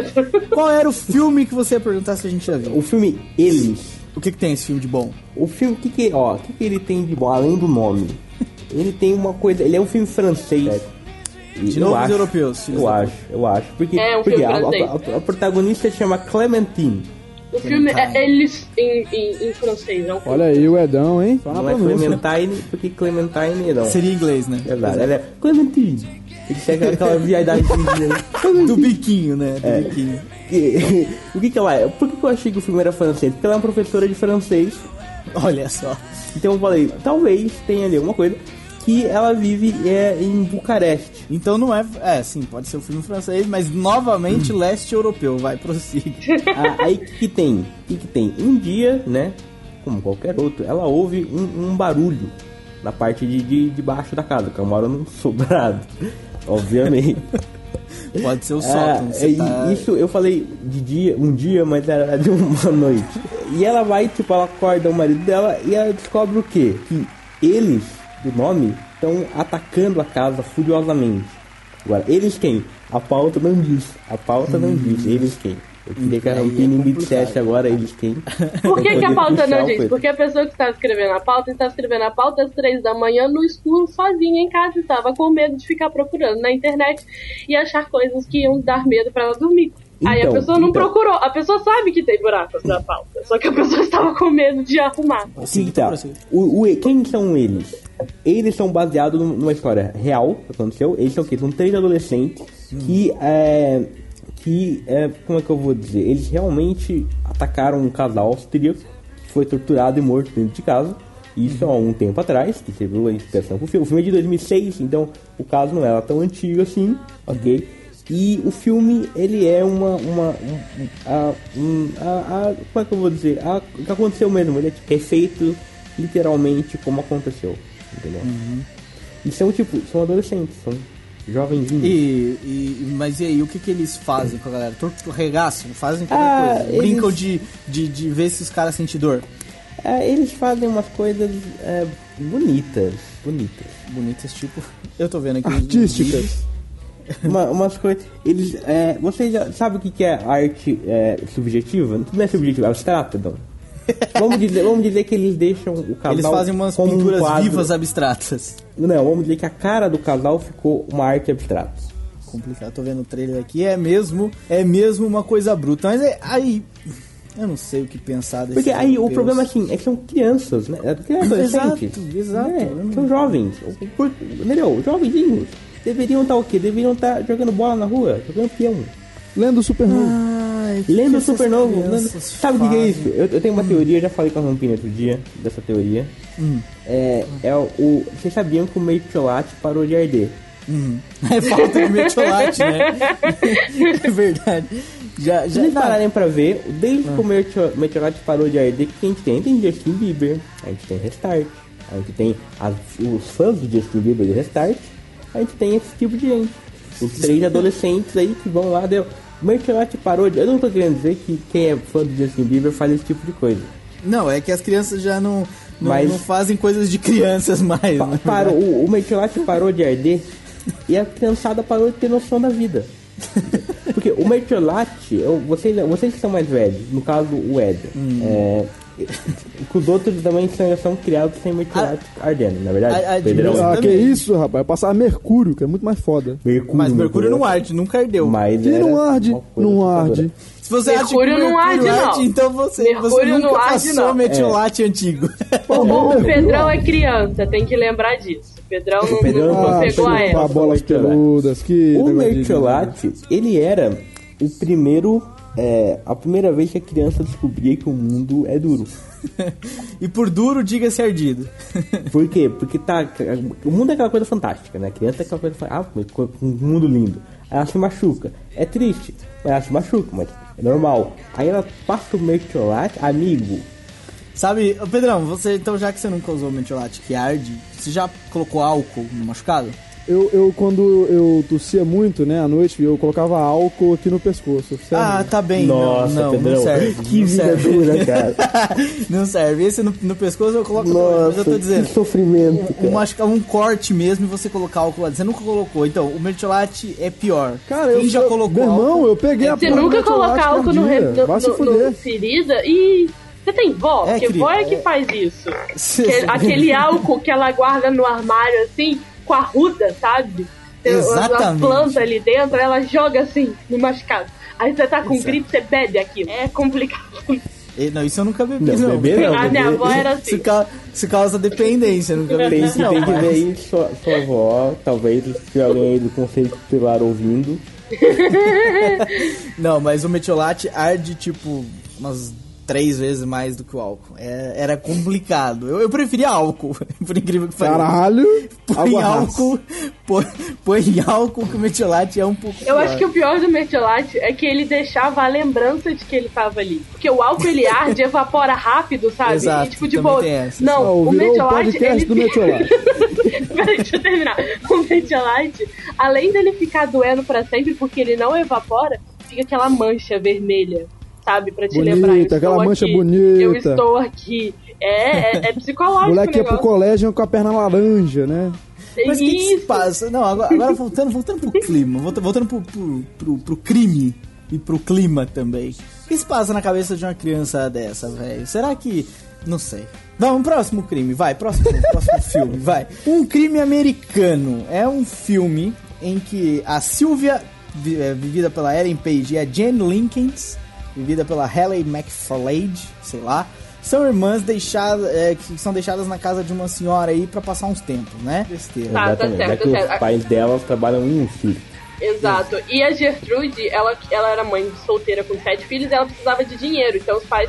Qual era o filme que você ia perguntar se a gente já viu? O filme Eles. O que, que tem esse filme de bom? O filme, o que que, ó, o que, que ele tem de bom, além do nome? ele tem uma coisa, ele é um filme francês. É. De novos acho, europeus. Eu acho, eu acho. Porque, é um porque a, a, a, a, protagonista chama Clementine. O filme é Eles em, em, em francês, não? Olha aí o Edão, hein? Só não é Clementine, porque Clementine não. Seria inglês, né? Verdade, ela é Clementine. Que ser aquela viadagem do biquinho, né? Do é. biquinho. o que que ela é? Por que, que eu achei que o filme era francês? Porque ela é uma professora de francês. Olha só. Então eu falei, talvez tenha ali alguma coisa que ela vive é, em Bucareste. Então não é. É, sim, pode ser um filme francês, mas novamente hum. leste europeu. Vai, prossiga. ah, aí que tem? O que, que tem? Um dia, né? Como qualquer outro, ela ouve um, um barulho na parte de, de, de baixo da casa, que eu moro num sobrado obviamente. Pode ser o sótão. É, tá... Isso eu falei de dia, um dia, mas era de uma noite. E ela vai, tipo, ela acorda o marido dela e ela descobre o quê? Que eles, do nome, estão atacando a casa furiosamente. Agora, eles quem? A pauta não diz. A pauta hum. não diz. Eles quem? Eu queria que a dissesse agora eles quem. Por que, que a pauta não diz? Porque a pessoa que está escrevendo a pauta está escrevendo a pauta às três da manhã no escuro, sozinha em casa, estava com medo de ficar procurando na internet e achar coisas que iam dar medo para ela dormir. Aí a Então, pessoa não então. procurou. A pessoa sabe que tem buracos na pauta. Só que a pessoa estava com medo de arrumar. Sim, Então, prossiga. o, o- quem são eles? Eles são baseados num- numa história real que aconteceu. Eles são o quê? São três adolescentes que é, que é, como é que eu vou dizer? Eles realmente atacaram um casal austríaco que foi torturado e morto dentro de casa. Isso há um tempo atrás, que serviu a inspiração pro filme. O filme é de 2006, então o caso não era tão antigo assim, ok? E o filme, ele é uma. uma um, a, um, a, a- como é que eu vou dizer? A- o que aconteceu mesmo, ele é tipo, é feito literalmente como aconteceu, entendeu? E são tipo, são adolescentes, são jovenzinhos. E, e- mas e aí, o que, que eles fazem com a galera? Torto regaçam, fazem qualquer Ah, coisa. eles- Brincam de, de, de ver se os caras sentem dor. É, eles fazem umas coisas é, bonitas, bonitas. Bonitas, tipo. Eu tô vendo aqui. Artísticas. Uma, umas coisas. Eles. É, você já sabe o que, que é arte é, subjetiva? Não é subjetiva, é abstrata, não. Vamos dizer, vamos dizer que eles deixam o casal. Eles fazem umas um pinturas quadro. vivas abstratas. Não, vamos dizer que a cara do casal ficou uma arte abstrata. Complicado, tô vendo o trailer aqui. É mesmo, é mesmo uma coisa bruta. Mas é, aí. Eu não sei o que pensar desse Porque aí o problema assim, é que são crianças, né? É adolescentes. Exato, exato. né? São jovens. Entendeu? Jovenzinhos. Deveriam estar o quê? Deveriam estar jogando bola na rua, jogando peão. Lendo. Ai, que Lendo o crianças lendo- Sabe o que, é isso? Eu, eu tenho uma teoria, eu já falei com a Rampini outro dia, dessa teoria. Hum. É, é o, o- Vocês sabiam que o mertiolate parou de arder? Hum. É falta de mertiolate, né? é verdade. Já, Se já vocês não, pararem pra ver, desde Ah. que o mertio- mertiolate parou de arder, o que a gente tem? Tem Justin Bieber, a gente tem Restart, a gente tem as- os fãs do Justin Bieber do Restart, a gente tem esse tipo de gente. Os três adolescentes aí que vão lá, deu. O mertiolate parou de. Eu não tô querendo dizer que quem é fã do Justin Bieber faz esse tipo de coisa. não, é que as crianças já não, não, Mas- não fazem coisas de crianças mais. Pa- né? parou, o, o mertiolate parou de arder e a criançada parou de ter noção da vida. Porque o mertiolate, vocês, vocês que são mais velhos, no caso o Ed, Hum. é, os outros também são, são criados sem mertiolate ardendo, na verdade. a- a Pedrão. Ah, que isso, rapaz. Passar Mercúrio, que é muito mais foda. Mercúrio, Mas Mercúrio não arde, nunca ardeu. Mas era não arde, não arde. Se você Mercúrio acha que não arde, não. então você, você Mercúrio nunca não arde, passou não. metiolate antigo. O, o Mercúrio Pedrão arde. é criança, tem que lembrar disso. O Pedrão não, Pedrão não não Ah, pegou a essa. bolas peludas, que... O mertiolate, ele era o primeiro, é, a primeira vez que a criança descobria que o mundo é duro. e por duro, diga-se ardido. Por quê? Porque tá. O mundo é aquela coisa fantástica, né? A criança é aquela coisa. Ah, um mundo lindo. Aí ela se machuca. É triste, mas ela se machuca, mas é normal. Aí ela passa o mertiolate, amigo. Sabe, Pedrão, você, então já que você nunca usou metiolate que arde, você já colocou álcool no machucado? Eu, eu, quando eu tossia muito, né, à noite, eu colocava álcool aqui no pescoço. sério. Ah, tá bem. Nossa, não, não, Pedrão. não serve. Que não vida serve. dura, cara. não serve. Esse no, no pescoço eu coloco também, mas eu Nossa, tô dizendo. que sofrimento, Um, cara. machuca- um corte mesmo e você colocar álcool lá. Você nunca colocou. Então, o mertiolate é pior. Cara, Quem eu já eu- colocou Meu irmão, eu peguei a Você nunca coloca álcool no, re- no, no- no ferida e. Você tem vó? É, Porque querido, vó é que é. faz isso. Cê- Que- aquele álcool que ela guarda no armário, assim, com a ruda, sabe? Exatamente. plantas ali dentro, ela joga assim, no machucado. Aí você tá com Exato. gripe, você bebe aquilo. É complicado. Não, isso eu nunca bebi, Não, não. beber não. a minha beber- avó era Isso, assim. ca- isso causa dependência, eu nunca bebi Tem isso que, não. tem que ver aí sua, sua avó, talvez se alguém aí do conselho tutelar ouvindo. Não, mas o metiolate arde, tipo, umas três vezes mais do que o álcool. É- era complicado. Eu, eu preferia álcool, por incrível que pareça. Caralho. Põe álcool, põe, põe álcool que o metiolate é um pouco Eu pior. acho que o pior do mertiolate é que ele deixava a lembrança de que ele tava ali. Porque o álcool ele arde, evapora rápido, sabe? Exato, e, tipo, de boa. Não, Ó, o virou o ele... do Metiolate. Peraí, deixa eu terminar. O mertiolate, além dele ficar doendo pra sempre porque ele não evapora, fica aquela mancha vermelha, sabe? Pra te Bonita, lembrar. eu aquela mancha aqui, bonita. Eu estou aqui. É, é, é psicológico Moleque o ia pro colégio com a perna laranja, né? Mas o que, que se passa? Não, agora, agora voltando, voltando pro clima, volta- voltando pro, pro, pro, pro crime e pro clima também. O que se passa na cabeça de uma criança dessa, velho? Será que. Não sei. Vamos, próximo crime, vai, próximo, próximo filme, vai. Um crime americano. É um filme em que a Sylvia vi- é, vivida pela Ellen Page, e a Jane Linkins, vivida pela Halle McFarlane, sei lá, são irmãs deixadas, é, que são deixadas na casa de uma senhora aí pra passar uns tempos, né? Besteira. Tá, tá Exatamente. certo, Já que tá certo. os pais delas trabalham em um filho. Exato. E a Gertrude, ela, ela era mãe solteira com sete filhos e ela precisava de dinheiro. Então os pais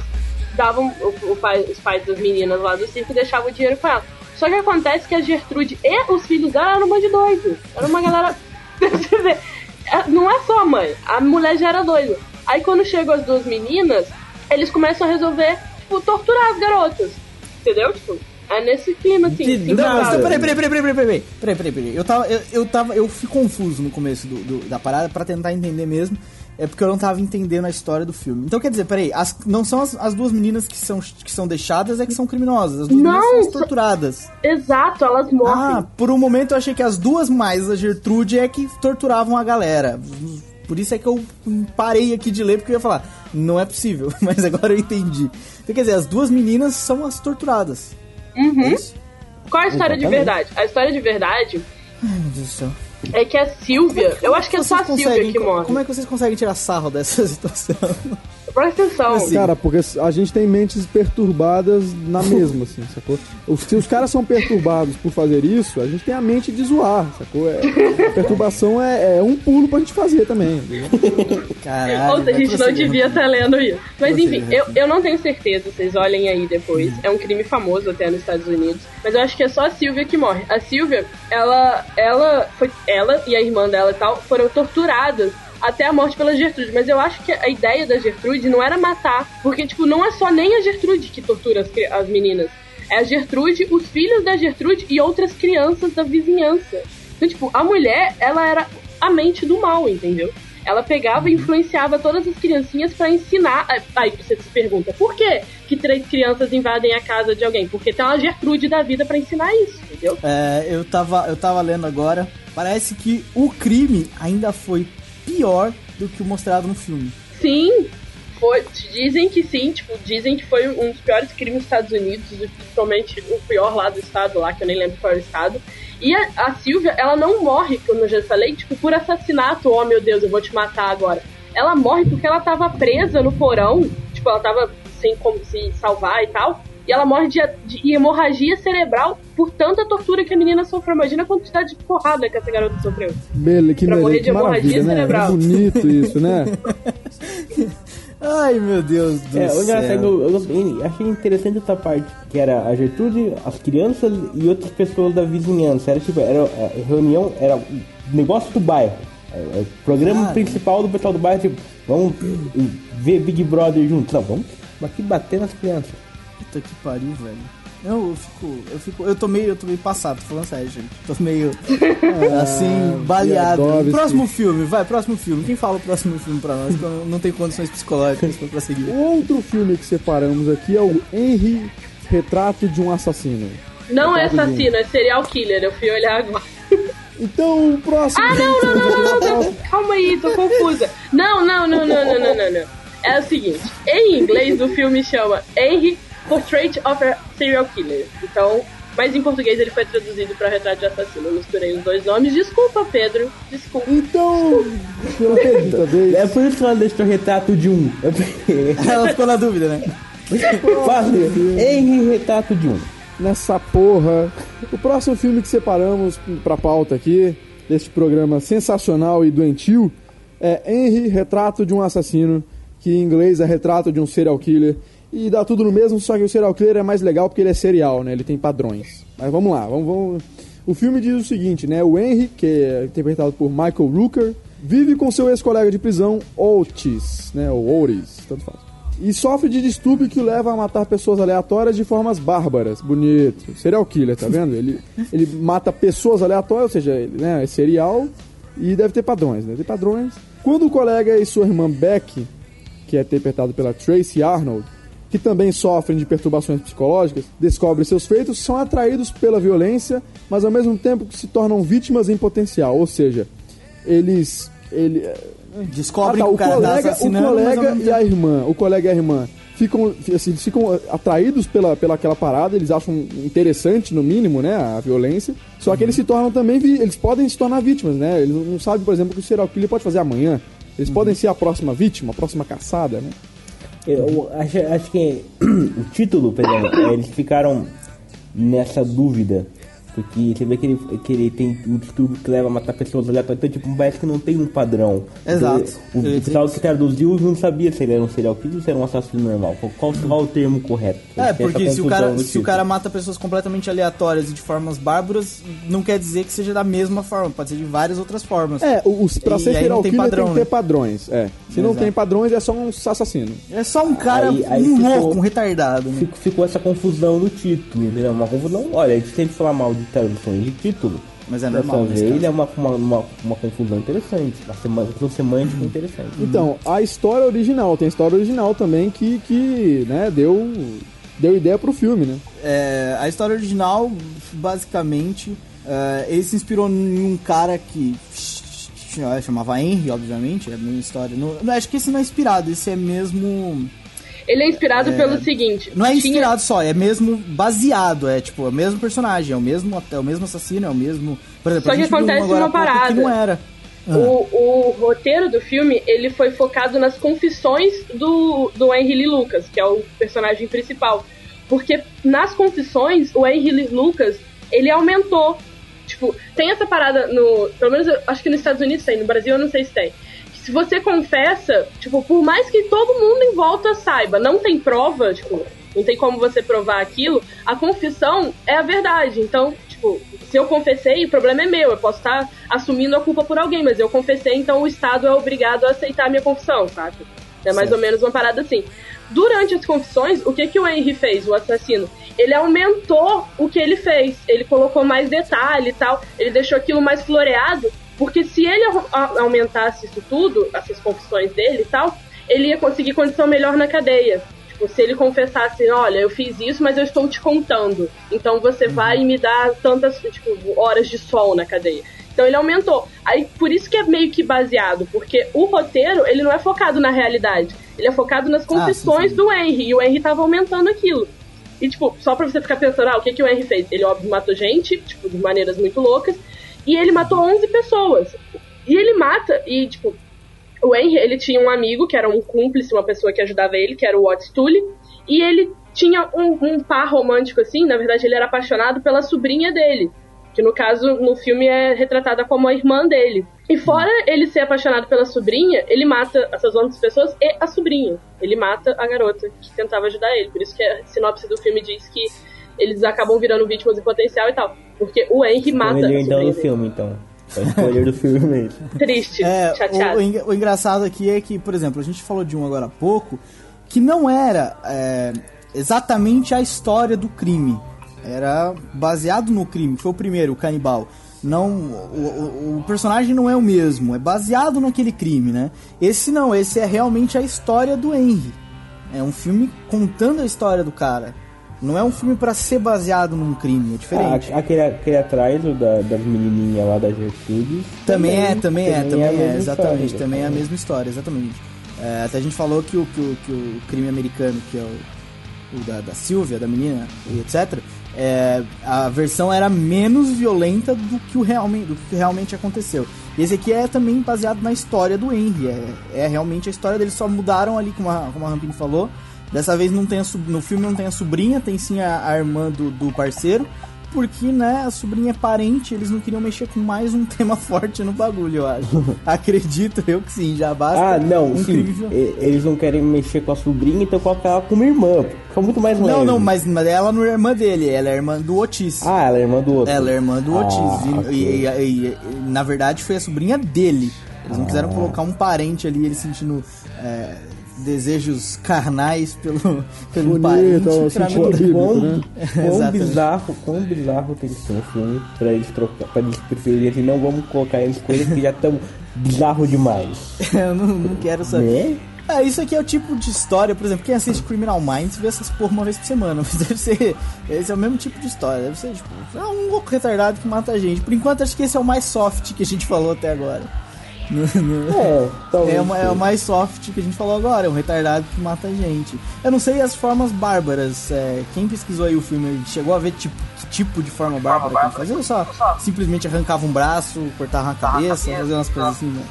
davam, o, o pai, os pais das meninas lá do circo deixavam o dinheiro com ela. Só que acontece que a Gertrude e os filhos dela eram uma de doido. Era uma galera. É, Não é só a mãe, a mulher já era doida. Aí quando chegam as duas meninas, eles começam a resolver, tipo, torturar as garotas. Entendeu? Tipo, é nesse clima assim. Entendi. assim, Não, mas peraí, peraí, peraí, peraí, peraí, peraí, peraí, peraí, peraí. Eu tava, eu, eu tava, eu fui confuso no começo do, do- da parada pra tentar entender mesmo. É porque eu não tava entendendo a história do filme. Então quer dizer, peraí, as, não são as, as duas meninas que são, que são deixadas, é que são criminosas. As duas Não, meninas são torturadas. Exato, elas morrem. Ah, por um momento eu achei que as duas mais, a Gertrude, é que torturavam a galera. Por isso é que eu parei aqui de ler, porque eu ia falar, não é possível, mas agora eu entendi. Então quer dizer, as duas meninas são as torturadas. Uhum. É? Qual a história de Exatamente. verdade? A história de verdade Ai, meu Deus do céu. é que a Silvia. eu acho que é só a Silvia que morre. Como é que vocês conseguem tirar sarro dessa situação? Presta atenção. Assim, Cara, porque a gente tem mentes perturbadas na mesma, assim, sacou? Os- Se os caras são perturbados por fazer isso, a gente tem a mente de zoar, sacou? É, a perturbação é, é um pulo pra gente fazer também. Caralho. Ou seja, a gente não devia estar lendo isso. Mas enfim, eu, eu não tenho certeza, vocês olhem aí depois. Uhum. É um crime famoso até nos Estados Unidos. Mas eu acho que é só a Silvia que morre. A Silvia, ela, ela, foi, ela e a irmã dela e tal foram torturadas até a morte pela Gertrude. Mas eu acho que a ideia da Gertrude não era matar. Porque, tipo, não é só nem a Gertrude que tortura as, as meninas. É a Gertrude, os filhos da Gertrude e outras crianças da vizinhança. Então, tipo, a mulher, ela era a mente do mal, entendeu? Ela pegava e influenciava todas as criancinhas pra ensinar. Aí você se pergunta, por que que três crianças invadem a casa de alguém? Porque tem uma Gertrude da vida pra ensinar isso, entendeu? É, eu tava, eu tava lendo agora. Parece que o crime ainda foi pior do que o mostrado no filme. Sim, foi, dizem que sim, tipo, dizem que foi um dos piores crimes dos Estados Unidos, principalmente o pior lá do estado, lá, que eu nem lembro qual é o estado. E a, a Silvia, ela não morre, como eu já falei, tipo, por assassinato, oh meu Deus, eu vou te matar agora. Ela morre porque ela tava presa no porão, tipo, ela tava sem como se salvar e tal. E ela morre de, de hemorragia cerebral por tanta tortura que a menina sofreu. Imagina a quantidade de porrada que essa garota sofreu. Bele, que, Pra morrer de hemorragia maravilha, né? cerebral. Que bonito isso, né? Ai, meu Deus do É, o céu. engraçado, eu, eu gostei- achei interessante essa parte, que era a Gertrude, as crianças e outras pessoas da vizinhança. Era tipo, era a reunião, era o negócio do bairro. É, é, o programa Cara. principal do pessoal do bairro, tipo, vamos ver Big Brother juntos. Não, vamos aqui bater nas crianças. Puta que pariu, velho. Eu, eu fico, eu fico, eu tô meio, eu tô meio passado, tô falando sério, gente. Tô meio, assim, baleado. Próximo filme, vai, próximo filme. Quem fala o próximo filme pra nós? Que eu não- tem condições psicológicas pra prosseguir. O outro filme que separamos aqui é o Henry, Retrato de um Assassino. Não é Retrato um- assassino, é serial killer. Eu fui olhar agora. Então, o próximo... Ah, não, não, não, não, não, não. Calma aí, tô confusa. Não, não, não, não, não, não, não, não. É o seguinte, em inglês o filme chama Henry Portrait of a Serial Killer. Então, mas em português ele foi traduzido para Retrato de Assassino. Eu misturei os dois nomes. Desculpa, Pedro. Desculpa. Então, quinta vez... É por isso que ela deixou o retrato de um. Ela ficou na dúvida, né? Fácil. Henry Retrato de um. nessa porra. O próximo filme que separamos pra pauta aqui, deste programa sensacional e doentio, é Henry, Retrato de um Assassino, que em inglês é Retrato de um Serial Killer. E dá tudo no mesmo, só que o Serial Killer é mais legal porque ele é serial, né? Ele tem padrões. Mas vamos lá, vamos... vamos... O filme diz o seguinte, né? O Henry, que é interpretado por Michael Rooker, vive com seu ex-colega de prisão, Otis, né? Ou Otis, tanto faz e sofre de distúrbio que o leva a matar pessoas aleatórias de formas bárbaras. Bonito. Serial killer, tá vendo? Ele, ele mata pessoas aleatórias, ou seja, ele, né, é serial e deve ter padrões, né? Tem padrões. Quando o colega e sua irmã Beck, que é interpretado pela Tracy Arnold, que também sofrem de perturbações psicológicas, descobrem seus feitos, são atraídos pela violência, mas ao mesmo tempo se tornam vítimas em potencial. Ou seja, eles... Ele, Descobre ah, tá, que o o cara tá colega, o mas ao colega e a irmã, o colega e a irmã ficam, assim, ficam atraídos pela, pela aquela parada, eles acham interessante, no mínimo, né, a violência. Só que eles se tornam também, eles podem se tornar vítimas, né? Eles não sabem, por exemplo, o que o serial killer pode fazer amanhã. Eles podem ser a próxima vítima, a próxima caçada, né? Eu acho, acho que o título, perdão, é, eles ficaram nessa dúvida. Porque você vê que ele, que ele tem um distúrbio que leva a matar pessoas aleatórias. Então, tipo, parece que não tem um padrão. Exato. Então, o pessoal que traduziu não sabia se ele era um serial killer ou se era um assassino normal. Qual, qual, qual o termo correto? É, porque se o, cara, se o título. cara mata pessoas completamente aleatórias e de formas bárbaras, não quer dizer que seja da mesma forma, pode ser de várias outras formas. É, os, pra E ser serial não tem killer padrão, tem que ter né? padrões. É. Se não Exato. tem padrões, é só um assassino. É só um cara, Aí- aí um ficou- louco, um retardado, né? Ficou, ficou essa confusão no título, entendeu? Uma confusão. Olha, a gente sempre fala mal de traduções de título. Mas é Dessa normal, nesse vez é uma, uma, uma, uma confusão interessante. Uma confusão semântica interessante. Então, a história original, tem a história original também que, que né, deu, deu ideia pro filme, né? É, a história original, basicamente, é, ele se inspirou em um cara que ch- chamava Henry, obviamente, é a mesma história. Não, não, acho que esse não é inspirado, esse é mesmo... Ele é inspirado pelo seguinte. Não é tinha- inspirado só, é mesmo baseado, é tipo, é o mesmo personagem, é o mesmo, é o mesmo assassino, é o mesmo... Por exemplo, Só que acontece uma parada. Que não era. O, o roteiro do filme, ele foi focado nas confissões do, do Henry Lee Lucas, que é o personagem principal. Porque nas confissões, o Henry Lee Lucas, ele aumentou. Tipo, tem essa parada no... Pelo menos, eu acho que nos Estados Unidos tem, no Brasil eu não sei se tem. Se você confessa, tipo, por mais que todo mundo em volta saiba, não tem prova, tipo, não tem como você provar aquilo, a confissão é a verdade. Então, tipo, se eu confessei, o problema é meu. Eu posso estar assumindo a culpa por alguém, mas eu confessei, então o Estado é obrigado a aceitar a minha confissão, sabe? É mais ou menos uma parada assim. Durante as confissões, o que, que o Henry fez, o assassino? Ele aumentou o que ele fez. Ele colocou mais detalhe e tal. Ele deixou aquilo mais floreado. Porque se ele aumentasse isso tudo, essas confissões dele e tal, ele ia conseguir condição melhor na cadeia. Tipo, se ele confessasse, olha, eu fiz isso, mas eu estou te contando. Então você vai me dar tantas, tipo, horas de sol na cadeia. Então ele aumentou. Aí por isso que é meio que baseado, porque o roteiro, ele não é focado na realidade. Ele é focado nas confissões sim, sim. do Henry, e o Henry tava aumentando aquilo. E, tipo, só pra você ficar pensando, ah, o que, que o Henry fez? Ele, óbvio, matou gente, tipo, de maneiras muito loucas, e ele matou 11 pessoas. E ele mata, e, tipo, o Henry, ele tinha um amigo que era um cúmplice, uma pessoa que ajudava ele, que era o Watts Tully, e ele tinha um, um par romântico, assim, na verdade ele era apaixonado pela sobrinha dele, que no caso, no filme é retratada como a irmã dele. E fora ele ser apaixonado pela sobrinha, ele mata essas 11 pessoas e a sobrinha. Ele mata a garota que tentava ajudar ele. Por isso que a sinopse do filme diz que eles acabam virando vítimas em potencial e tal. Porque o Henry mata a então dele. filme, então. É o spoiler do filme mesmo. Triste, É, chateado. o, o engra- o engraçado aqui é que, por exemplo, a gente falou de um agora há pouco, que não era é, exatamente a história do crime. Era baseado no crime, que foi o primeiro, o canibal. Não, o, o- o personagem não é o mesmo, é baseado naquele crime, né? Esse não, esse é realmente a história do Henry. É um filme contando a história do cara. Não é um filme pra ser baseado num crime, é diferente. Ah, aquele, aquele atrás, o da, das menininhas lá da Gertrudes. Também, é, também é, também a é, mesma exatamente, história. também é a mesma história, exatamente. É, até a gente falou que o, que o, que o crime americano, que é o, o da, da Silvia, da menina, e etc., é, a versão era menos violenta do que, o realmente, do que realmente aconteceu. E esse aqui é também baseado na história do Henry, é, é realmente a história deles, só mudaram ali, como a, como a Rampini falou. Dessa vez não tem a, no filme não tem a sobrinha, tem sim a, a irmã do, do parceiro, porque, né, a sobrinha é parente, eles não queriam mexer com mais um tema forte no bagulho, eu acho. Acredito eu que sim, já basta. Ah, não, um sim. E- Eles não querem mexer com a sobrinha, então coloca ela como irmã. Fica muito mais leve. Não, não, mas, mas ela não é irmã dele, ela é irmã do Otis. Ah, ela é irmã do outro. Ela é irmã do Ah, Otis. E, ok. e- e- e- na verdade foi a sobrinha dele. Eles não Ah. quiseram colocar um parente ali, ele sentindo é, desejos carnais pelo, pelo Bonito, parente. sentido não- bíblico, Quão, né? quão bizarro, quão bizarro tem que ser um filme pra eles trocar, pra eles preferirem assim, não vamos colocar eles coisas que já estão bizarro demais. Eu não, não quero saber. Né? É, isso aqui é o tipo de história, por exemplo, quem assiste Criminal Minds vê essas porra uma vez por semana, mas deve ser. Esse é o mesmo tipo de história, deve ser tipo, é um louco retardado que mata a gente. Por enquanto, acho que esse é o mais soft que a gente falou até agora. É, talvez. É, uma- é o mais soft que a gente falou agora, é um retardado que mata gente. Eu não sei as formas bárbaras. é, quem pesquisou aí o filme chegou a ver tipo, que tipo de forma bárbara que ele fazia? Ou só simplesmente arrancava um braço, cortava uma cabeça, fazia umas coisas assim, né?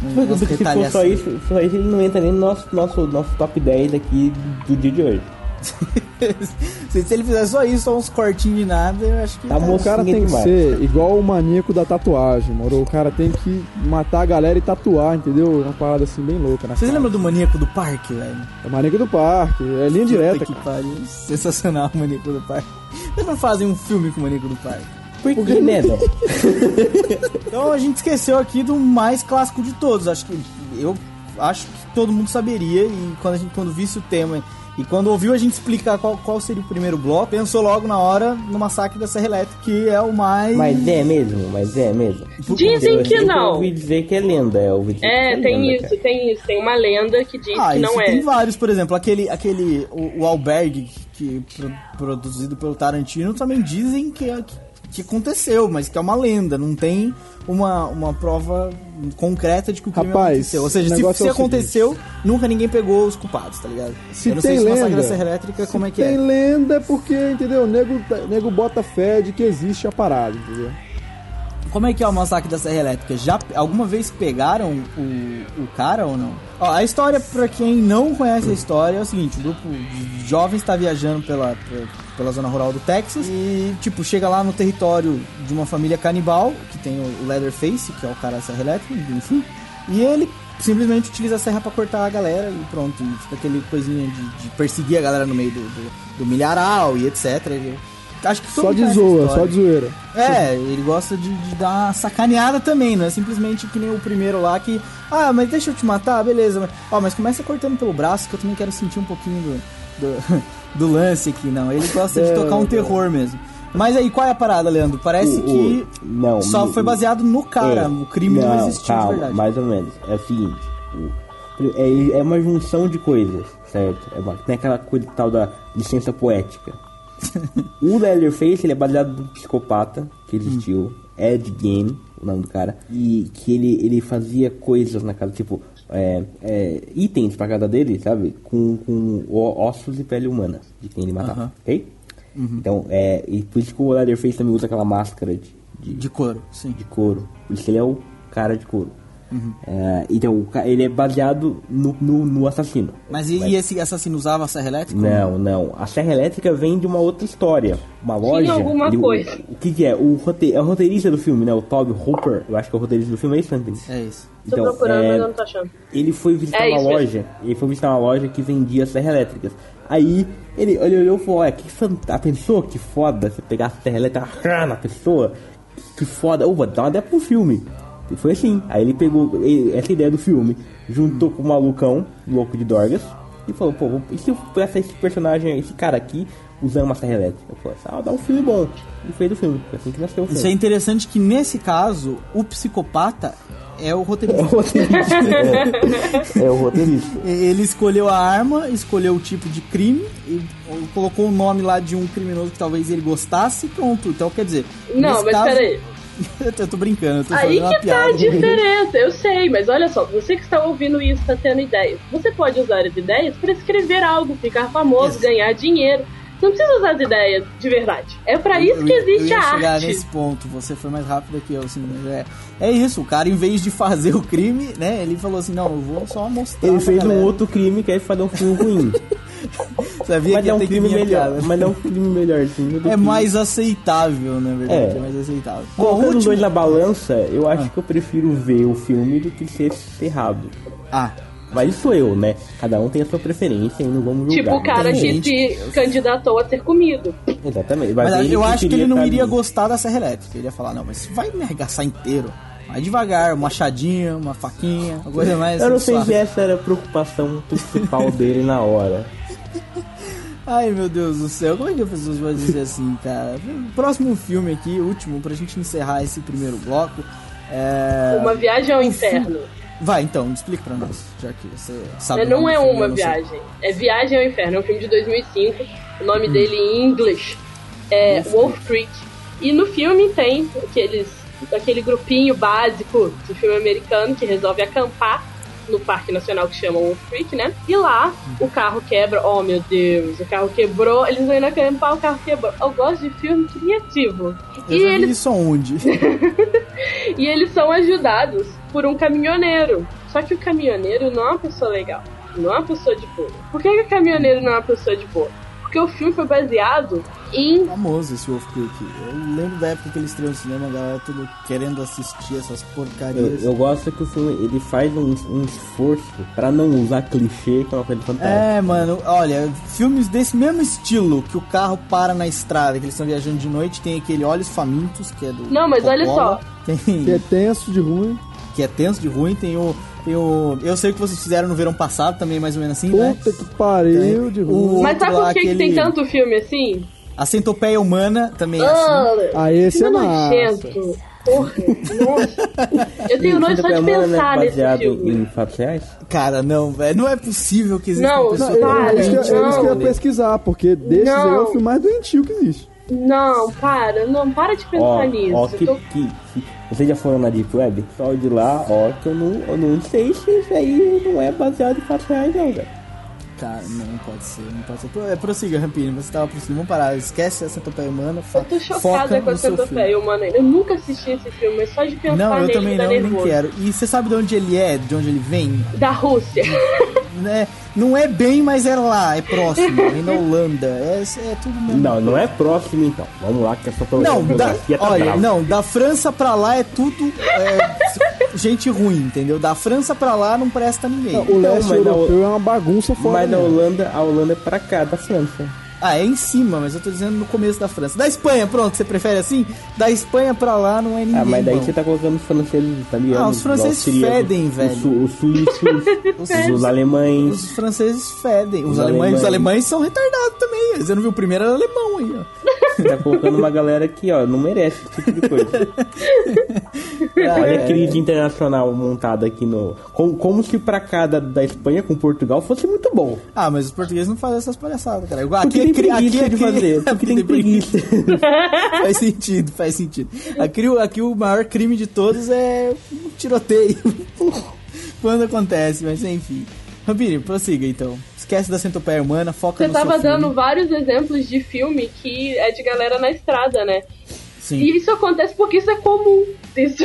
Mas se for só retaliações. isso, só isso, ele não entra nem no nosso, nosso, nosso top 10 aqui do dia de hoje. se, se ele fizesse só isso, só uns cortinhos de nada, eu acho que. Tá O moço. cara tem que demais. ser igual o maníaco da tatuagem, moro? O cara tem que matar a galera e tatuar, entendeu? Uma parada assim bem louca, né? Vocês lembram do maníaco do parque, velho? É o maníaco do parque, é linha direta, Puta que cara. pariu. Sensacional o maníaco do parque. Eles não fazem um filme com o maníaco do parque. Por que, né, não? Então a gente esqueceu aqui do mais clássico de todos. Acho que eu acho que todo mundo saberia e quando a gente quando visse o tema e quando ouviu a gente explicar qual, qual seria o primeiro bloco, pensou logo na hora no massacre da Serra Elétrica, que é o mais Mas é mesmo, mas é mesmo. Dizem Eu que não. ouvi dizer que é lenda, eu ouvi dizer É, que tem lenda, isso, cara. tem isso. Tem uma lenda que diz Ah, que isso não tem é. vários, por exemplo, aquele, aquele o, o albergue que pro- produzido pelo Tarantino também dizem que, é- que aconteceu, mas que é uma lenda, não tem uma, uma prova concreta de que o crime Rapaz, aconteceu. Ou seja, se, se é aconteceu, nunca ninguém pegou os culpados, tá ligado? Se Eu não tem sei se o massacre lenda, da Serra Elétrica, como é que tem é. lenda é porque, entendeu? O nego, nego bota fé de que existe a parada, entendeu? Como é que é o massacre da Serra Elétrica? Já alguma vez pegaram o, o cara ou não? Ó, a história, pra quem não conhece a história, é o seguinte: um grupo de jovens está viajando pela, pe- pela zona rural do Texas e, tipo, chega lá no território de uma família canibal, que tem o Leatherface, que é o cara da Serra Elétrica, enfim, e ele simplesmente utiliza a serra pra cortar a galera e pronto. E fica aquele coisinha de, de perseguir a galera no meio do, do, do milharal e etc. Ele- acho que Só de zoa, só de zoeira. É, ele gosta de, de dar uma sacaneada também, não é simplesmente que nem o primeiro lá que. Ah, mas deixa eu te matar, beleza. Mas, ó, mas começa cortando pelo braço que eu também quero sentir um pouquinho do, do, do lance aqui, não. Ele gosta de É, tocar um terror mesmo. Mas aí, qual é a parada, Leandro? Parece O- o- que não, só o- foi baseado no cara, É, o crime não, existiu calma, de verdade. mais ou menos. É o seguinte, o- é, é uma junção de coisas, certo? É uma- tem aquela coisa tal da licença poética. O Leatherface, ele é baseado num psicopata que existiu, Ed Gein, o nome do cara, e que ele, ele fazia coisas na casa, tipo, é, é, itens pra casa dele, sabe? Com, com ossos e pele humana de quem ele matava, Aham. ok? Então, é, e por isso que o Leatherface também usa aquela máscara de, de, De couro, sim. de couro. Por isso que ele é o cara de couro. Uhum. É, então, o ele é baseado no, no, no assassino. Mas e, e esse assassino usava a serra elétrica? Não, não. A Serra Elétrica vem de uma outra história. Uma loja. alguma ele- o- coisa. O, que, que é? O rote, é o roteirista do filme, né? O Toby Hooper. Eu acho que é o roteirista do filme, é isso, Anthony? É isso. Tô procurando, mas eu não tô achando. Ele foi visitar É uma isso mesmo. loja. Ele foi visitar uma loja que vendia serra elétricas. Aí ele, ele olhou e falou: Olha, que fanta... pensou que foda você pegar a serra elétrica ah, na pessoa? Que foda, eu vou dar uma ideia pro filme. E foi assim. Aí ele pegou essa ideia do filme, juntou com o malucão, louco de Dorgas, e falou: Pô, e se eu pegasse esse personagem, esse cara aqui, usando uma serra elétrica? Eu falei: Ah, dá um filme bom. E fez o filme. Foi assim que nasceu o filme. Isso é interessante que nesse caso, o psicopata é o É o roteirista. roteirista. é, é o roteirista. Ele escolheu a arma, escolheu o tipo de crime, e colocou o nome lá de um criminoso que talvez ele gostasse e pronto. Então, quer dizer... Não, mas caso- peraí. eu tô- brincando, eu tô Aí que tá a diferença, eu sei, mas olha só, você que está ouvindo isso, está tendo ideias. Você pode usar as ideias para escrever algo, ficar famoso, Isso. ganhar dinheiro. Não precisa usar as ideias de verdade. É pra isso Eu- que existe eu ia a chegar arte. nesse ponto, você foi mais rápido que eu, assim, é, é isso, o cara em vez de fazer o crime, né, ele falou assim, não, eu vou só mostrar Ele fez um galera. outro crime que aí fazer um filme ruim. Sabia mas que é um crime melhor. piada. Mas é um crime melhorzinho do É mais aceitável, na verdade, é, É. mais aceitável. Bom, Colocando os último... dois na balança, eu acho Ah. que eu prefiro ver o filme do que ser errado. Ah, Mas isso sou eu, né? Cada um tem a sua preferência e não vamos julgar. Tipo o cara Tem que gente se candidatou a ser comido. Exatamente. mas ele eu acho que ele não iria gostar da serra elétrica, ele ia falar, não, mas vai me arregaçar inteiro. Vai devagar, uma machadinha, uma faquinha, uma coisa mais Eu não sei se essa era a preocupação principal dele na hora. Ai meu Deus do céu, como é que as pessoas vão dizer assim, cara? Próximo filme aqui, último, pra gente encerrar esse primeiro bloco. É... Uma viagem ao inferno. Vai, então, explica pra nós, já que você sabe. O não é filme, uma viagem. É Viagem ao Inferno. É um filme de 2005. O nome Hum. dele em inglês é Wolf Creek. E no filme tem aqueles daquele grupinho básico de filme americano que resolve acampar no Parque Nacional que chama Wolf Creek, né? E lá o carro quebra. Oh meu Deus, o carro quebrou. Eles vão indo acampar, o carro quebrou. Eu gosto de filme criativo. Eu e eles isso onde? e eles são ajudados por um caminhoneiro. Só que o caminhoneiro não é uma pessoa legal. Não é uma pessoa de boa. Por que, que o caminhoneiro não é uma pessoa de boa? Porque o filme foi baseado em. famoso esse Wolf Creek. Eu lembro da época que ele estreou no cinema, a galera tudo querendo assistir essas Eu, porcarias. eu gosto que o filme ele faz um, um esforço pra não usar clichê, que é uma coisa fantástica. É, mano, olha, filmes desse mesmo estilo, que o carro para na estrada, que eles estão viajando de noite, tem aquele Olhos Famintos, que é do. Não, mas olha Coppola, Tem, Que é tenso de ruim. que é tenso de ruim, tem o. Tem o. Eu sei o que vocês fizeram no verão passado, também mais ou menos assim, né? Puta que pariu de ruim. Mas sabe por que, que tem aquele- tanto filme assim? A Centopeia Humana também é assim. Ah, Ah, esse é massa. nojento. Porra. Eu tenho nojo só de pensar é nesse baseado filme. em fatos reais? Cara, não, velho. Não é possível que exista Não, uma pessoa Não, Para, eu, eu, eu, eu, não. ia pesquisar, porque desses aí é o filme mais doentio que existe. Não, para, não, para de pensar Ó, nisso. ó, Eu que, tô- que, que- Vocês já foram na Deep Web? Só de lá, ó, que eu não, eu não sei se isso aí não é baseado em fatos reais, não, velho. Cara, não, pode ser, não pode ser. É, prossiga, Rampini, você tava prosseguindo. Vamos parar, esquece a Centopeia Humana. Eu tô chocada com a no seu filme. Centopeia, mano. Eu nunca assisti esse filme, mas só de pensar Não, eu também não, nem quero. E você sabe de onde ele é, de onde ele vem? Da Rússia. Né? Não é bem, mas é lá, é próximo, vem da Holanda. É, é tudo mesmo. Não, não é próximo então. Vamos lá, que é só pra Não, da, tá olha, brava. não, da França pra lá é tudo é, gente ruim, entendeu? Da França pra lá não presta ninguém. Não, o leste mas na- europeu é uma bagunça fora. Mas na. Holanda, a Holanda é pra cá, da França. Ah, é em cima, mas eu tô dizendo no começo da França. Da Espanha, pronto, você prefere assim? Da Espanha pra lá não é ninguém. Ah, mas daí bom. você tá colocando os franceses, os italianos. Ah, os franceses fedem, os velho. su- Os, suíços, os, alemães. Os franceses fedem. Os, Os alemães, os alemães. alemães são retardados também. Você não viu o primeiro era alemão aí, ó. Tá colocando uma galera que, ó, não merece esse tipo de coisa. Olha a crise internacional montada aqui no. Como, como se pra cá da, da Espanha com Portugal fosse muito bom. Ah, mas os portugueses não fazem essas palhaçadas, cara. Porque Aqui, tem aqui preguiça é de fazer. Porque tem preguiça. faz sentido, faz sentido. Aqui, o- aqui o maior crime de todos é um tiroteio. Quando acontece, mas enfim. Rampini, prossiga então. Esquece da centopeia humana, foca Você no tava seu filme. dando vários exemplos de filme que é de galera na estrada, né? Sim. E isso acontece porque isso é comum. Isso...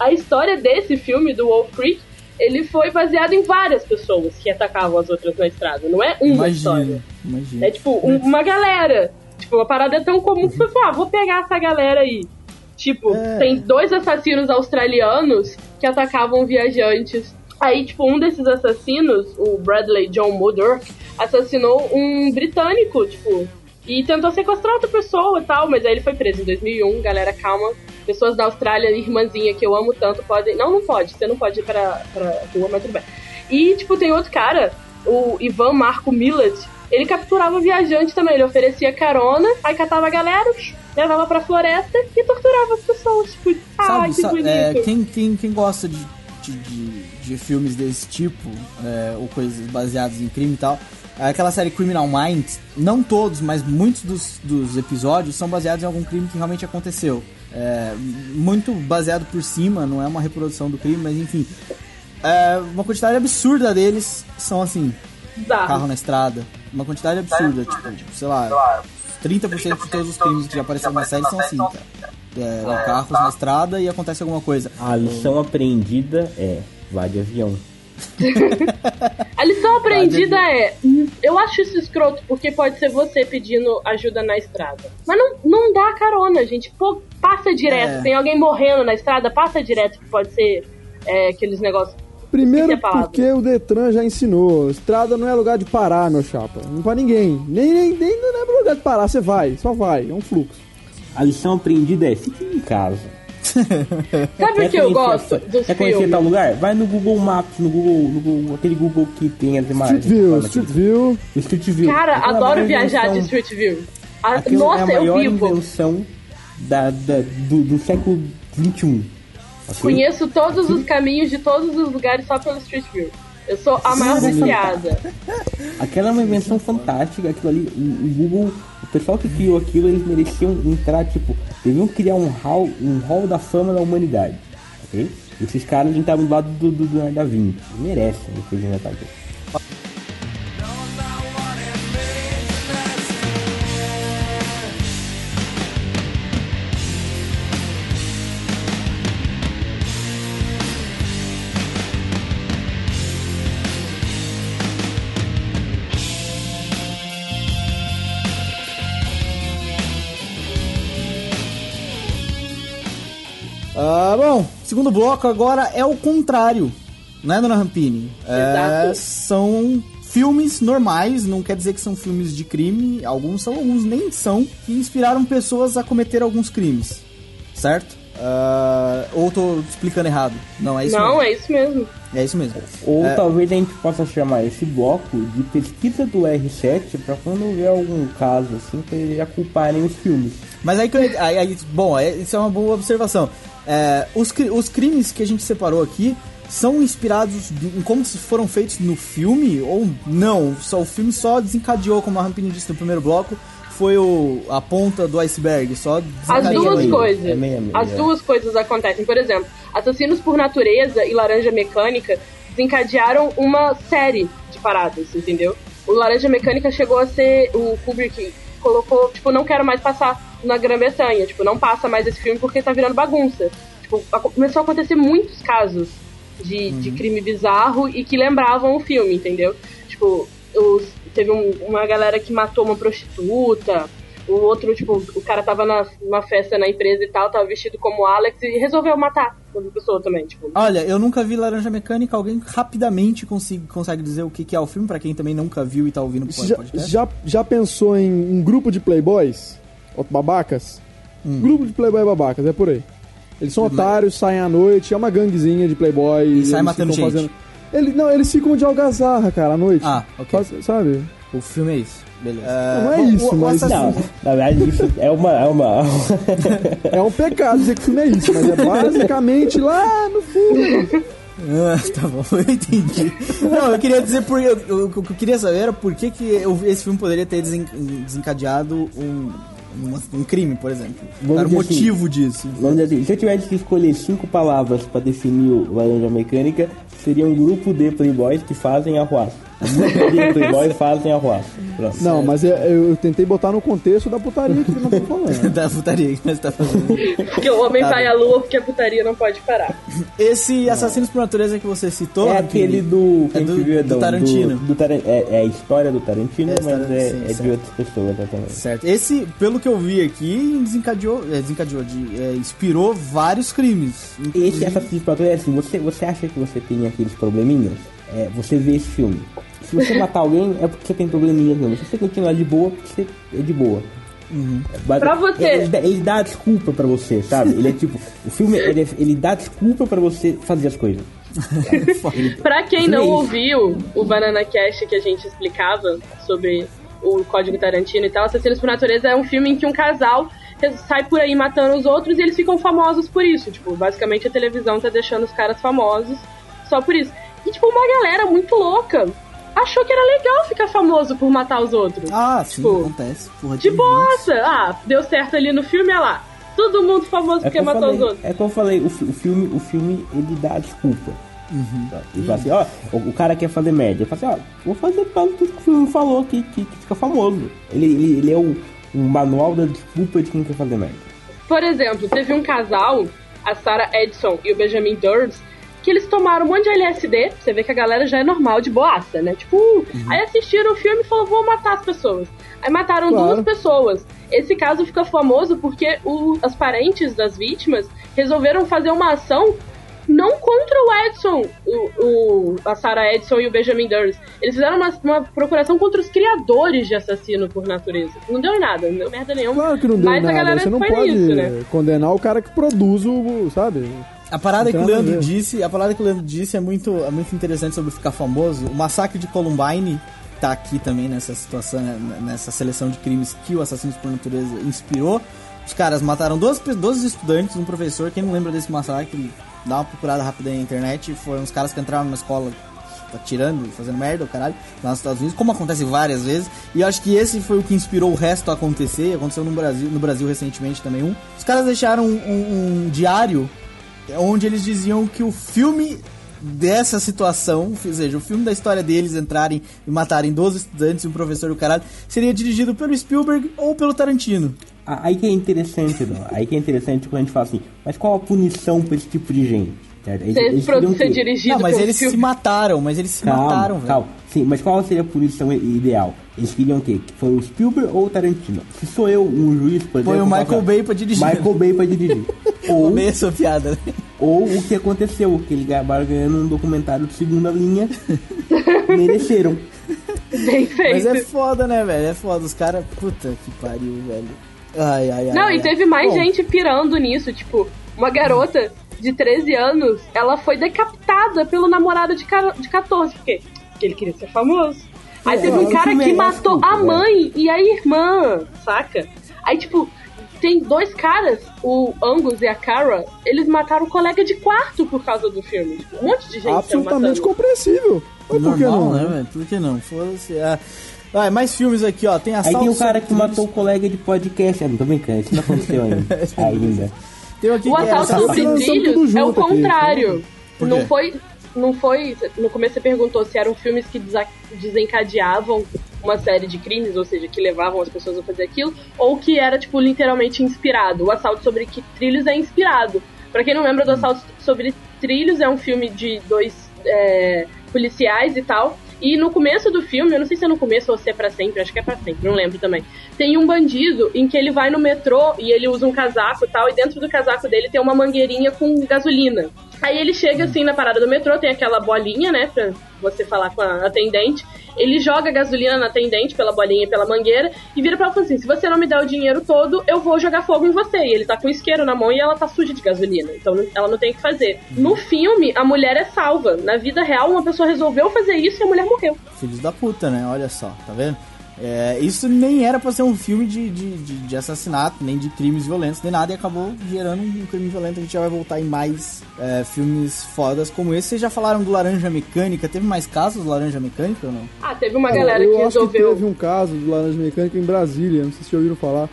A história desse filme, do Wolf Creek, ele foi baseado em várias pessoas que atacavam as outras na estrada. Não é uma história. Imagina, imagina. É tipo um- uma galera. Tipo, uma parada é tão comum que foi, ah, vou pegar essa galera aí. Tipo, É. tem dois assassinos australianos que atacavam viajantes. Aí, tipo, um desses assassinos, o Bradley John Murdoch, assassinou um britânico, tipo, e tentou sequestrar outra pessoa e tal, mas aí ele foi preso em 2001. Galera, calma. Pessoas da Austrália, irmãzinha que eu amo tanto, podem. Não, não pode. Você não pode ir pra, pra rua, mas tudo bem. E, tipo, tem outro cara, o Ivan Marco Millet. Ele capturava viajante também. Ele oferecia carona, aí catava a galera, levava pra floresta e torturava as pessoas. Tipo, ah, Sabe, que bonito. é, quem, quem, quem gosta de, de, de, de filmes desse tipo, é, ou coisas baseadas em crime e tal, é aquela série Criminal Minds, não todos, mas muitos dos, dos episódios são baseados em algum crime que realmente aconteceu. É, muito baseado por cima, não é uma reprodução do crime, mas enfim. É, uma quantidade absurda deles são assim, Bizarro. carro na estrada. Uma quantidade absurda, tipo, sei lá, 30% de todos os crimes que já apareceram na série são assim, cara. É, carros na estrada e acontece alguma coisa. A lição aprendida é vá de avião. A lição aprendida é: eu acho isso escroto porque pode ser você pedindo ajuda na estrada. Mas não, não dá carona, gente. Pô, passa direto. É. Tem alguém morrendo na estrada, passa direto, que pode ser é, aqueles negócios. Primeiro porque o Detran já ensinou. Estrada não é lugar de parar, meu chapa. Não pra ninguém. Nem, nem, nem não é lugar de parar. Você vai, só vai. É um fluxo. A lição aprendida é fique em casa. Sabe o que eu gosto dos Quer conhecer filmes? tal lugar? Vai no Google Maps, no Google, no Google aquele Google que tem as imagens. Street View, Street. View. Street View. Cara, Aquilo é a adoro viajar de Street View. A- aquilo nossa, é a eu maior vivo. invenção da, da- do, do século XXI. ok? Conheço todos os caminhos de todos os lugares só pelo Street View. Eu sou a maior Sim. viciada. Aquela é uma invenção fantástica, aquilo ali, o, o Google pessoal que criou aquilo, eles mereciam entrar, tipo, deviam criar um hall, um hall da fama da humanidade, ok? Esses caras estavam do lado do, do, do da Vinci. Merecem o que Ah, bom, segundo bloco agora é o contrário, né, dona Rampini? É, Exato. são filmes normais, não quer dizer que são filmes de crime, alguns são, alguns nem são, que inspiraram pessoas a cometer alguns crimes, certo? Ah, ou tô explicando errado? Não, é isso Não, mesmo. é isso mesmo. É isso mesmo. Ou É. talvez a gente possa chamar esse bloco de pesquisa do R7 pra quando houver algum caso assim, pra eles já culparem os filmes. Mas aí, que eu- aí, aí- bom, é- isso é uma boa observação. É, os, os crimes que a gente separou aqui são inspirados de- em como se foram feitos no filme ou não? Só o filme só desencadeou, como a Rampini disse no primeiro bloco, foi o, a ponta do iceberg, só As desencadeou. duas meio, coisas. é meio meio, As é. duas coisas acontecem. Por exemplo, Assassinos por Natureza e Laranja Mecânica desencadearam uma série de paradas, entendeu? O Laranja Mecânica chegou a ser. O Kubrick colocou, tipo, não quero mais passar na Grã-Bretanha. Tipo, não passa mais esse filme porque tá virando bagunça. Tipo, começou a acontecer muitos casos de, de crime bizarro e que lembravam o filme, entendeu? Tipo, os, teve um- uma galera que matou uma prostituta, o outro, tipo, o cara tava na, numa festa na empresa e tal, tava vestido como Alex e resolveu matar outra pessoa também, tipo. Olha, eu nunca vi Laranja Mecânica, alguém rapidamente consigo, consegue dizer o que, que é o filme, pra quem também nunca viu e tá ouvindo o Já, podcast? já, já pensou em um grupo de playboys? Babacas? Hum. Grupo de playboy babacas, é por aí. Eles são otários, saem à noite, é uma ganguezinha de playboy. E sai eles matando gente. Ele, não, eles ficam de algazarra, cara, à noite. Ah, ok. Faz- sabe? O filme é isso, beleza. Não é isso, o- mas- Não, na verdade isso é uma. É uma... É um pecado dizer que o filme é isso, mas é basicamente lá no fundo. Ah, tá bom, eu entendi. Não, eu queria dizer por. O que eu queria saber era por que, que eu- esse filme poderia ter desen- desencadeado um, um, um crime, por exemplo. Vamos Era o dizer assim, motivo disso. Vamos dizer assim, se eu tivesse que escolher cinco palavras pra definir o Laranja Mecânica, seria um grupo de playboys que fazem arruaça. Fazem arruaça. Pronto. Não, mas eu, eu tentei botar no contexto da putaria que nós estamos falando. da putaria que você tá fazendo. Porque o homem Tá vai bem. à lua porque a putaria não pode parar. Esse Assassinos por Natureza que você citou. É aquele do. É do- viu, do? Tarantino. Do, Taran- é, é a história do Tarantino, É, mas Taran- é, sim, é de outras pessoas exatamente. Certo. Esse, pelo que eu vi aqui, desencadeou. É, desencadeou, de, é, inspirou vários crimes. Esse Assassin's Creed é assim, você, você acha que você tem aqueles probleminhas? É, você vê esse filme. Se você matar alguém, é porque você tem probleminhas mesmo. Se você continuar de boa, é porque você é de boa. É, basi- Pra você. Ele, dá- ele dá desculpa pra você, sabe? Ele é tipo, o filme, ele, é- ele dá desculpa pra você fazer as coisas. Pra quem não é ouviu o Banana Cast que a gente explicava sobre o Código Tarantino e tal, Assassinos por Natureza é um filme em que um casal sai por aí matando os outros e eles ficam famosos por isso. Tipo, basicamente a televisão tá deixando os caras famosos só por isso. E, tipo, uma galera muito louca achou que era legal ficar famoso por matar os outros. Ah, sim, Tipo, acontece. Porra, De bossa! Ah, deu certo ali no filme, olha lá. Todo mundo famoso É porque matou os falei, outros. é como eu falei o, o filme, o filme, ele dá desculpa. Tá? Ele fala assim, ó, o, o cara quer fazer média. Ele fala assim, ó, vou fazer pelo que o filme falou que, que, que fica famoso. Ele, ele, ele é o, o manual da desculpa de quem quer fazer média. Por exemplo, teve um casal, a Sarah Edson e o Benjamin Durst, que eles tomaram um monte de LSD, você vê que a galera já é normal, de boaça, né? Tipo, uh, aí assistiram o filme e falaram, vou matar as pessoas. Aí mataram Claro. duas pessoas. Esse caso ficou famoso porque o, as parentes das vítimas resolveram fazer uma ação não contra o Edson, o, o- a Sarah Edson e o Benjamin Durst. Eles fizeram uma, uma procuração contra os criadores de Assassino por Natureza. Não deu em nada, não deu merda nenhuma. Claro que não deu Mas a nada. galera Você não foi pode nisso, né? condenar o cara que produz o, sabe? A parada que o a Leandro disse, a parada que o Leandro disse é muito, é muito interessante sobre ficar famoso. O massacre de Columbine tá aqui também nessa situação, né, nessa seleção de crimes que o Assassinos por Natureza inspirou. Os caras mataram 12, pe- 12 estudantes, um professor. Quem não lembra desse massacre, dá uma procurada rápida aí na internet. Foram os caras que entraram numa escola atirando, fazendo merda, o caralho, lá nos Estados Unidos, como acontece várias vezes. E eu acho que esse foi o que inspirou o resto a acontecer. Aconteceu no Brasil, no Brasil recentemente também um. Os caras deixaram um, um- um diário onde eles diziam que o filme dessa situação, ou seja, o filme da história deles entrarem e matarem 12 estudantes e um professor do caralho, seria dirigido pelo Spielberg ou pelo Tarantino. Ah, Aí que é interessante, não. Aí que é interessante quando a gente fala assim, mas qual a punição pra esse tipo de gente? Certo? Eles- Ser, eles queriam ser que- dirigido Não, mas eles se filme. mataram, mas eles se Calma, mataram, velho. calma. Sim, mas qual seria a punição ideal? Eles queriam o quê? Que foi o Spielberg ou o Tarantino? Se sou eu, um juiz, por exemplo... Põe o Michael Bay pra dirigir. Michael Bay pra dirigir. ou, Amei essa piada, né? ou o que aconteceu, que ele acabaram ganhando um documentário de segunda linha. mereceram. Bem feito. Mas é foda, né, velho? É foda. Os caras. Puta que pariu, velho. Ai, ai, ai. Não, ai, e ai. teve mais Bom, gente pirando nisso. Tipo, uma garota de 13 anos, ela foi decapitada pelo namorado de, de 14. Por quê? Porque ele queria ser famoso. Aí teve um cara que é matou a velho. mãe e a irmã, saca? Aí, tipo, tem dois caras, o Angus e a Cara, eles mataram o colega de quarto por causa do filme. Tipo, um monte de gente Absolutamente compreensível. Mas por que não? né, velho? Por que não? Foda-se. Ah, Vai, mais filmes aqui, ó. Tem Aí assalto. tem o cara que matou o colega de podcast. Ah, não tô brincando, isso não aconteceu ainda. ainda. Tem aqui O que é assalto sobre trilhos é o aqui, contrário. Por não foi. Não foi. No começo você perguntou se eram filmes que desencadeavam uma série de crimes, ou seja, que levavam as pessoas a fazer aquilo, ou que era, tipo, literalmente inspirado. O assalto sobre que trilhos é inspirado. Pra quem não lembra do assalto sobre trilhos, é um filme de dois é, policiais e tal. E no começo do filme, eu não sei se é no começo ou se é pra sempre, acho que é pra sempre, não lembro também. Tem um bandido em que ele vai no metrô e ele usa um casaco e tal, e dentro do casaco dele tem uma mangueirinha com gasolina. Aí ele chega assim na parada do metrô, tem aquela bolinha, né, pra você falar com a atendente. Ele joga gasolina na atendente pela bolinha e pela mangueira e vira pra ela assim: se você não me der o dinheiro todo, eu vou jogar fogo em você. E ele tá com isqueiro na mão e ela tá suja de gasolina. Então ela não tem o que fazer. No filme, a mulher é salva. Na vida real, uma pessoa resolveu fazer isso e a mulher morreu. Filhos da puta, né? Olha só, tá vendo? É, isso nem era pra ser um filme de, de, de, de assassinato, nem de crimes violentos, nem nada, e acabou gerando um crime violento. A gente já vai voltar em mais é, filmes fodas como esse. Vocês já falaram do Laranja Mecânica? Teve mais casos do Laranja Mecânica ou não? Ah, teve uma galera eu que acho resolveu. que teve um caso do Laranja Mecânica em Brasília, não sei se já ouviram falar.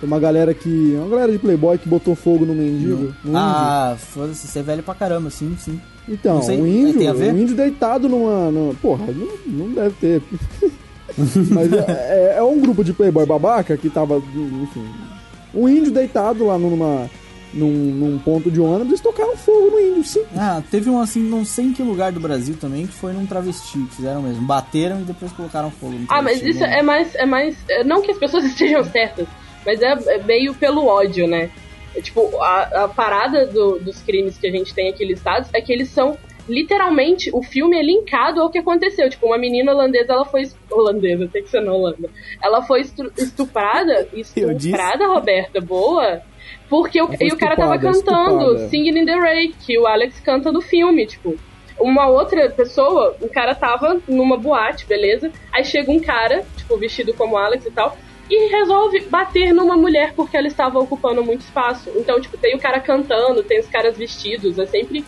Tem uma galera que. Uma galera de Playboy que botou fogo no mendigo. no índio. Ah, foda-se, você é velho pra caramba, sim, sim. Então, sei, o índio, o índio deitado numa. numa- porra, não, não deve ter. Mas é, é- é um grupo de playboy babaca que tava, enfim. Um índio deitado lá numa, num, num ponto de ônibus, eles tocaram fogo no índio, sim. Ah, teve um assim, não sei em que lugar do Brasil também, que foi num travesti, que fizeram mesmo. Bateram e depois colocaram fogo no Ah, mas isso né? é mais, é mais. é, Não que as pessoas estejam certas, mas é, é meio pelo ódio, né? É, tipo, a, a parada do- dos crimes que a gente tem aqui listados é que eles são. Literalmente, o filme é linkado ao que aconteceu. Tipo, uma menina holandesa, ela foi. es- Holandesa, tem que ser na Holanda. Ela foi estuprada. Estuprada, Roberta, boa. Porque o, e o cara tava cantando estuprada. Singing in the Rain, que o Alex canta no filme, tipo. Uma outra pessoa, o cara tava numa boate, beleza? Aí chega um cara, tipo, vestido como Alex e tal, e resolve bater numa mulher porque ela estava ocupando muito espaço. Então, tipo, tem o cara cantando, tem os caras vestidos, é sempre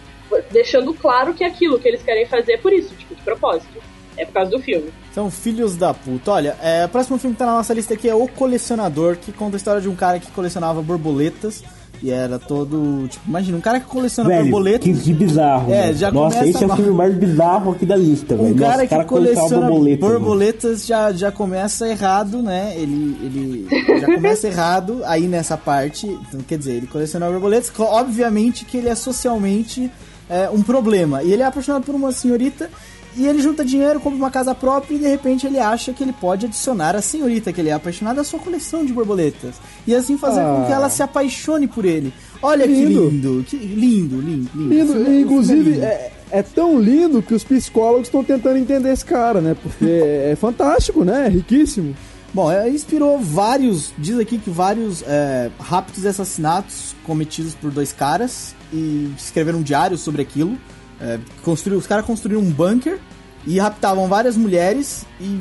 deixando claro que é aquilo que eles querem fazer é por isso, tipo, de propósito. É por causa do filme. São filhos da puta. Olha, é, o próximo filme que tá na nossa lista aqui é O Colecionador, que conta a história de um cara que colecionava borboletas. E era todo. Tipo, imagina, um cara que coleciona Velho, borboletas. que, que bizarro. É, velho. já Nossa, começa esse é o filme mais bizarro aqui da lista, velho. Um cara Nossa, que coleciona coleciona borboleta, velho. borboletas já, já começa errado, né? Ele, ele já começa errado aí nessa parte. Então, quer dizer, ele coleciona borboletas. Obviamente que ele é socialmente é, um problema. E ele é apaixonado por uma senhorita. E ele junta dinheiro, compra uma casa própria e de repente ele acha que ele pode adicionar a senhorita que ele é apaixonado à sua coleção de borboletas. E assim fazer com que Ah. ela se apaixone por ele. Olha Lindo. que lindo, que lindo, lindo, lindo. Lindo, filme- é inclusive, lindo. é, é tão lindo que os psicólogos estão tentando entender esse cara, né? Porque é fantástico, né? É riquíssimo. Bom, é, inspirou vários, diz aqui que vários é, raptos e assassinatos cometidos por dois caras e escreveram um diário sobre aquilo. É, construiu, os caras construíram um bunker e raptavam várias mulheres e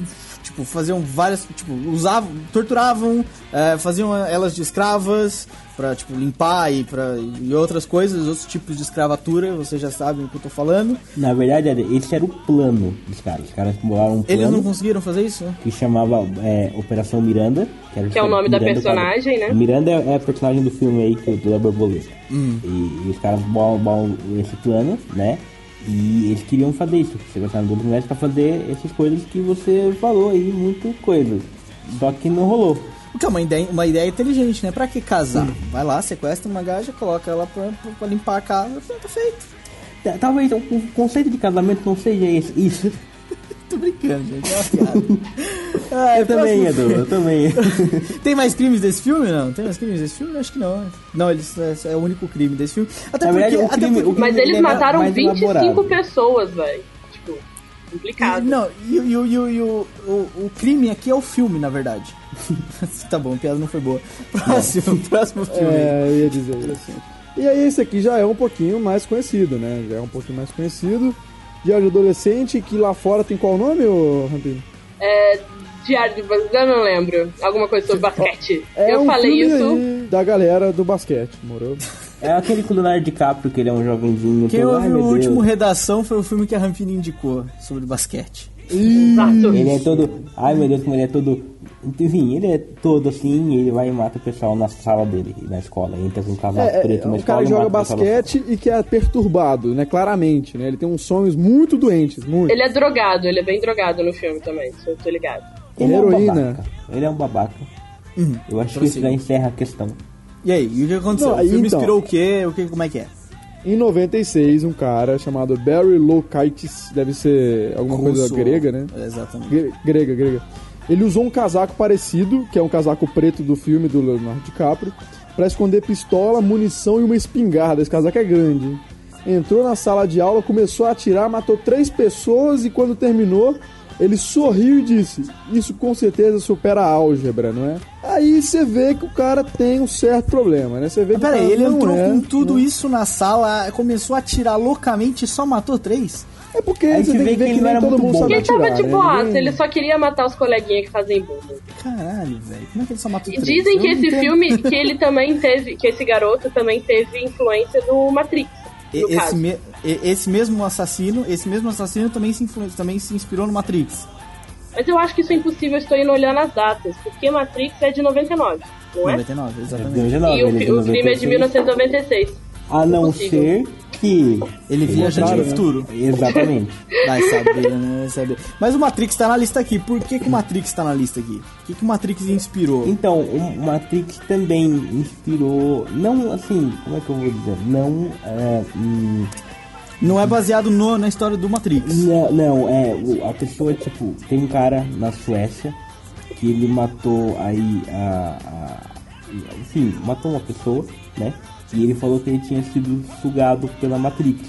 tipo tipo, faziam várias, tipo, usavam, torturavam, é, faziam elas de escravas pra, tipo, limpar e, pra, e outras coisas, outros tipos de escravatura, vocês já sabem o que eu tô falando. Na verdade, esse era o plano dos caras. Os caras bolaram um plano Eles não conseguiram fazer isso? que chamava é, Operação Miranda. Que, era Que é o nome da Miranda, personagem, cara- né? Miranda é, é a personagem do filme aí, que, do da borboleta. Hum. E, e os caras bolam, bolam esse plano, né? E eles queriam fazer isso, sequestrar do universo pra fazer essas coisas que você falou aí, muito coisas. Só que não rolou. Porque é uma ideia, uma ideia inteligente, né? Pra que casar? Vai lá, sequestra uma gaja, coloca ela pra, pra- limpar a casa, pronto, tá feito. Ta- Talvez o o conceito de casamento não seja esse, isso. Tô brincando, gente. É uma piada. Ah, Eu também, próximo Edu, eu também. Tem mais crimes desse filme? Não? Tem mais crimes desse filme? Acho que não. Não, eles, é, é o único crime desse filme. Até Na porque. verdade, o até crime- porque- o crime- Mas ele eles é mataram mais 25 elaborado. pessoas, velho. Tipo, complicado. Não, e, e, e, e o, o, o crime aqui é o filme, na verdade. tá bom, a piada não foi boa. Próximo, próximo filme. É, eu ia dizer isso assim. E aí esse aqui já é um pouquinho mais conhecido, né? Já é um pouquinho mais conhecido. Diário de Adolescente, que lá fora tem qual nome, ô Rampinho? É, diário de eu não lembro. Alguma coisa sobre basquete. É eu um falei isso. da galera do basquete, morou? É aquele com o Leonardo DiCaprio, que ele é um jovenzinho. Quem todo, ouviu o último. Redação foi o filme que a Rampini indicou sobre basquete. Ele é todo. Ai meu Deus, como ele é todo. Enfim, ele é todo assim e ele vai e mata o pessoal na sala dele, na escola. Entra com um casaco É, é, preto é na um escola. cara que e joga o basquete e que é perturbado, né? Claramente, né? Ele tem uns sonhos muito doentes, muito. Ele é drogado, ele é bem drogado no filme também, se eu tô ligado. Ele é um babaca. Ele é um babaca. Eu acho que isso já encerra a questão. E aí, e o que aconteceu? Não, o filme então- inspirou o quê? O que, como é que é? Em 96, um cara chamado Barry Lokaitis, deve ser alguma coisa Russo. grega, né? É, exatamente. Gre- Grega, grega. Ele usou um casaco parecido, que é um casaco preto do filme do Leonardo DiCaprio, pra esconder pistola, munição e uma espingarda. Esse casaco é grande. hein? Entrou na sala de aula, começou a atirar, matou três pessoas e quando terminou, ele sorriu e disse: Isso com certeza supera a álgebra, não é? Aí você vê que o cara tem um certo problema, né? Você vê que o peraí, ele não entrou é, com tudo né? isso na sala, começou a atirar loucamente e só matou três? É porque Aí você vê que ver que que, ele não nem era todo muito mundo bom. sabe Ele tava de né? boaça, Ninguém- ele só queria matar os coleguinhas que fazem bullying. Caralho, velho. Como é que ele só matou E três? dizem Eu que não esse entendo. filme, que ele também teve, que esse garoto também teve influência do Matrix. Esse, me- esse mesmo assassino, esse mesmo assassino também se, influ- também se inspirou no Matrix. Mas eu acho que isso é impossível, eu estou indo olhar nas datas, porque Matrix é de 99, não é? 99, exatamente. 99, E o, ele é fi- de o filme é de 96. 1996. A não Impossível. ser que. Ele viaja no né? futuro. Exatamente. Vai saber, né? Vai saber. Mas o Matrix tá na lista aqui. Por que, que o Matrix tá na lista aqui? O que, que o Matrix inspirou? Então, o Matrix também inspirou. Não assim, como é que eu vou dizer? Não. É, hum, Não é baseado no- na história do Matrix. Não, não, é, a pessoa, tipo, tem um cara na Suécia que ele matou aí a, a- Enfim, matou uma pessoa, né? E ele falou que ele tinha sido sugado pela Matrix.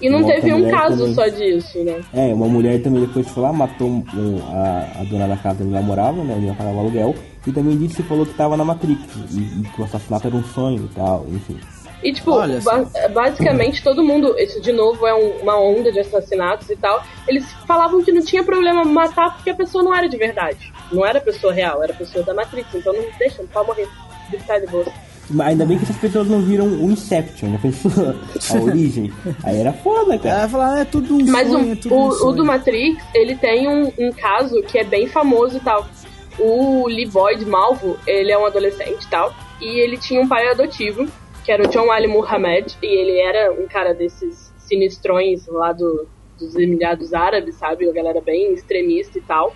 E não teve um caso também- só disso, né? É, uma mulher também depois foi lá, matou um- a, a dona da casa onde ela morava, né? Onde ela pagava aluguel. E também disse que falou que tava na Matrix. E, e que o assassinato era um sonho e tal, enfim. E, tipo, Olha só. ba- basicamente todo mundo, isso de novo é um- uma onda de assassinatos e tal, eles falavam que não tinha problema matar porque a pessoa não era de verdade. Não era pessoa real, era pessoa da Matrix. Então não deixa, não pode morrer. Ficar de boa. Mas Ainda bem que essas pessoas não viram o Inception, né? Pessoa, a origem. Aí era foda, cara. Ela fala, ah, é tudo um Mas sonho, é o, tudo um o, o sonho. do Matrix, ele tem um, um caso que é bem famoso e tal. O Lee Boyd Malvo, ele é um adolescente e tal, e ele tinha um pai adotivo, que era o John Ali Muhammad, e ele era um cara desses sinistrões lá do, dos Emirados Árabes, sabe? Uma galera bem extremista e tal.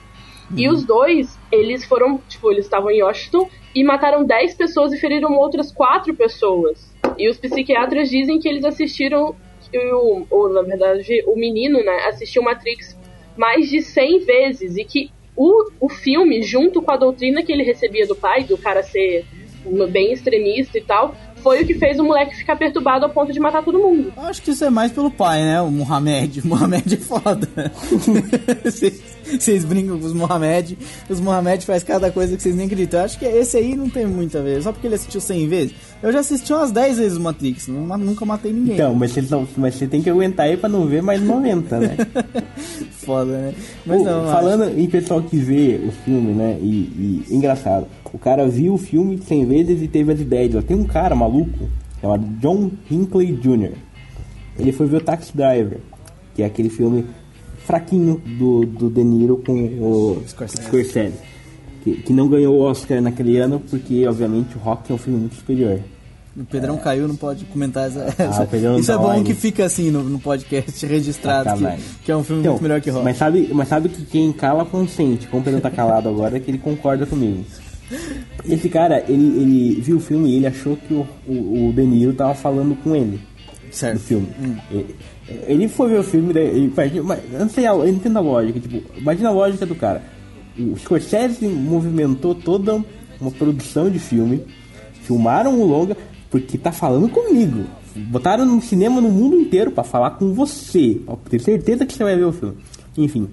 E os dois, eles foram, tipo, eles estavam em Washington e mataram 10 pessoas e feriram outras 4 pessoas. E os psiquiatras dizem que eles assistiram, o, ou na verdade, o menino, né, assistiu Matrix mais de 100 vezes e que o, o filme, junto com a doutrina que ele recebia do pai, do cara ser um- bem extremista e tal, foi o que fez o moleque ficar perturbado ao ponto de matar todo mundo. Eu acho que isso é mais pelo pai, né? O Mohamed. O Mohamed é foda. Vocês brincam com os Mohamed. Os Mohamed faz cada coisa que vocês nem acreditam. Eu acho que esse aí não tem muito a ver. Só porque ele assistiu 100 vezes. Eu já assisti umas 10 vezes o Matrix. não- nunca matei ninguém. Então, mas você, não- mas você tem que aguentar aí pra não ver mais 90, né? Foda, né? Mas Pô, não, falando em pessoal que vê o filme, né? E, e- engraçado, o cara viu o filme 100 vezes e teve as ideias. Ó, Tem um cara maluco chamado John Hinckley Jr. Ele foi ver o Taxi Driver, que é aquele filme fraquinho do, do De Niro com o Scorsese. Scorsese. Que, que não ganhou o Oscar naquele ano porque, obviamente, o Rock é um filme muito superior. O Pedrão caiu, não pode comentar essa. essa- Pedrão não Isso é bom que fica assim no, no podcast registrado, que, que é um filme Então, muito melhor que Rock. Mas sabe, mas sabe que quem cala consente. Como o Pedro tá calado agora, é que ele concorda comigo. Esse cara, ele, ele viu o filme e ele achou que o, o, o De Niro tava falando com ele do Certo. filme. Ele, ele foi ver o filme, ele, eu não sei, eu entendo a lógica. Tipo, imagina a lógica do cara. O Scorsese movimentou toda uma produção de filme, filmaram o longa, porque tá falando comigo. Botaram no cinema no mundo inteiro pra falar com você, pra ter certeza que você vai ver o filme. Enfim,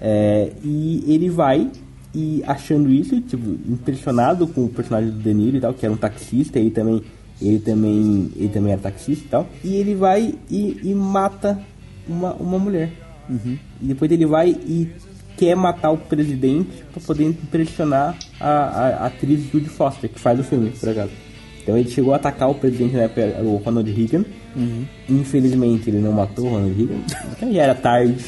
é, e ele vai e achando isso, tipo, impressionado com o personagem do De Niro e tal, que era um taxista, e também ele também ele também era taxista e tal, e ele vai e, e mata uma, uma mulher. E depois ele vai e quer matar o presidente pra poder impressionar a, a, a atriz Judy Foster, que faz o filme, por acaso. Então ele chegou a atacar o presidente na época, o Ronald Reagan. Infelizmente ele não matou o Ronald Reagan. Então já era tarde.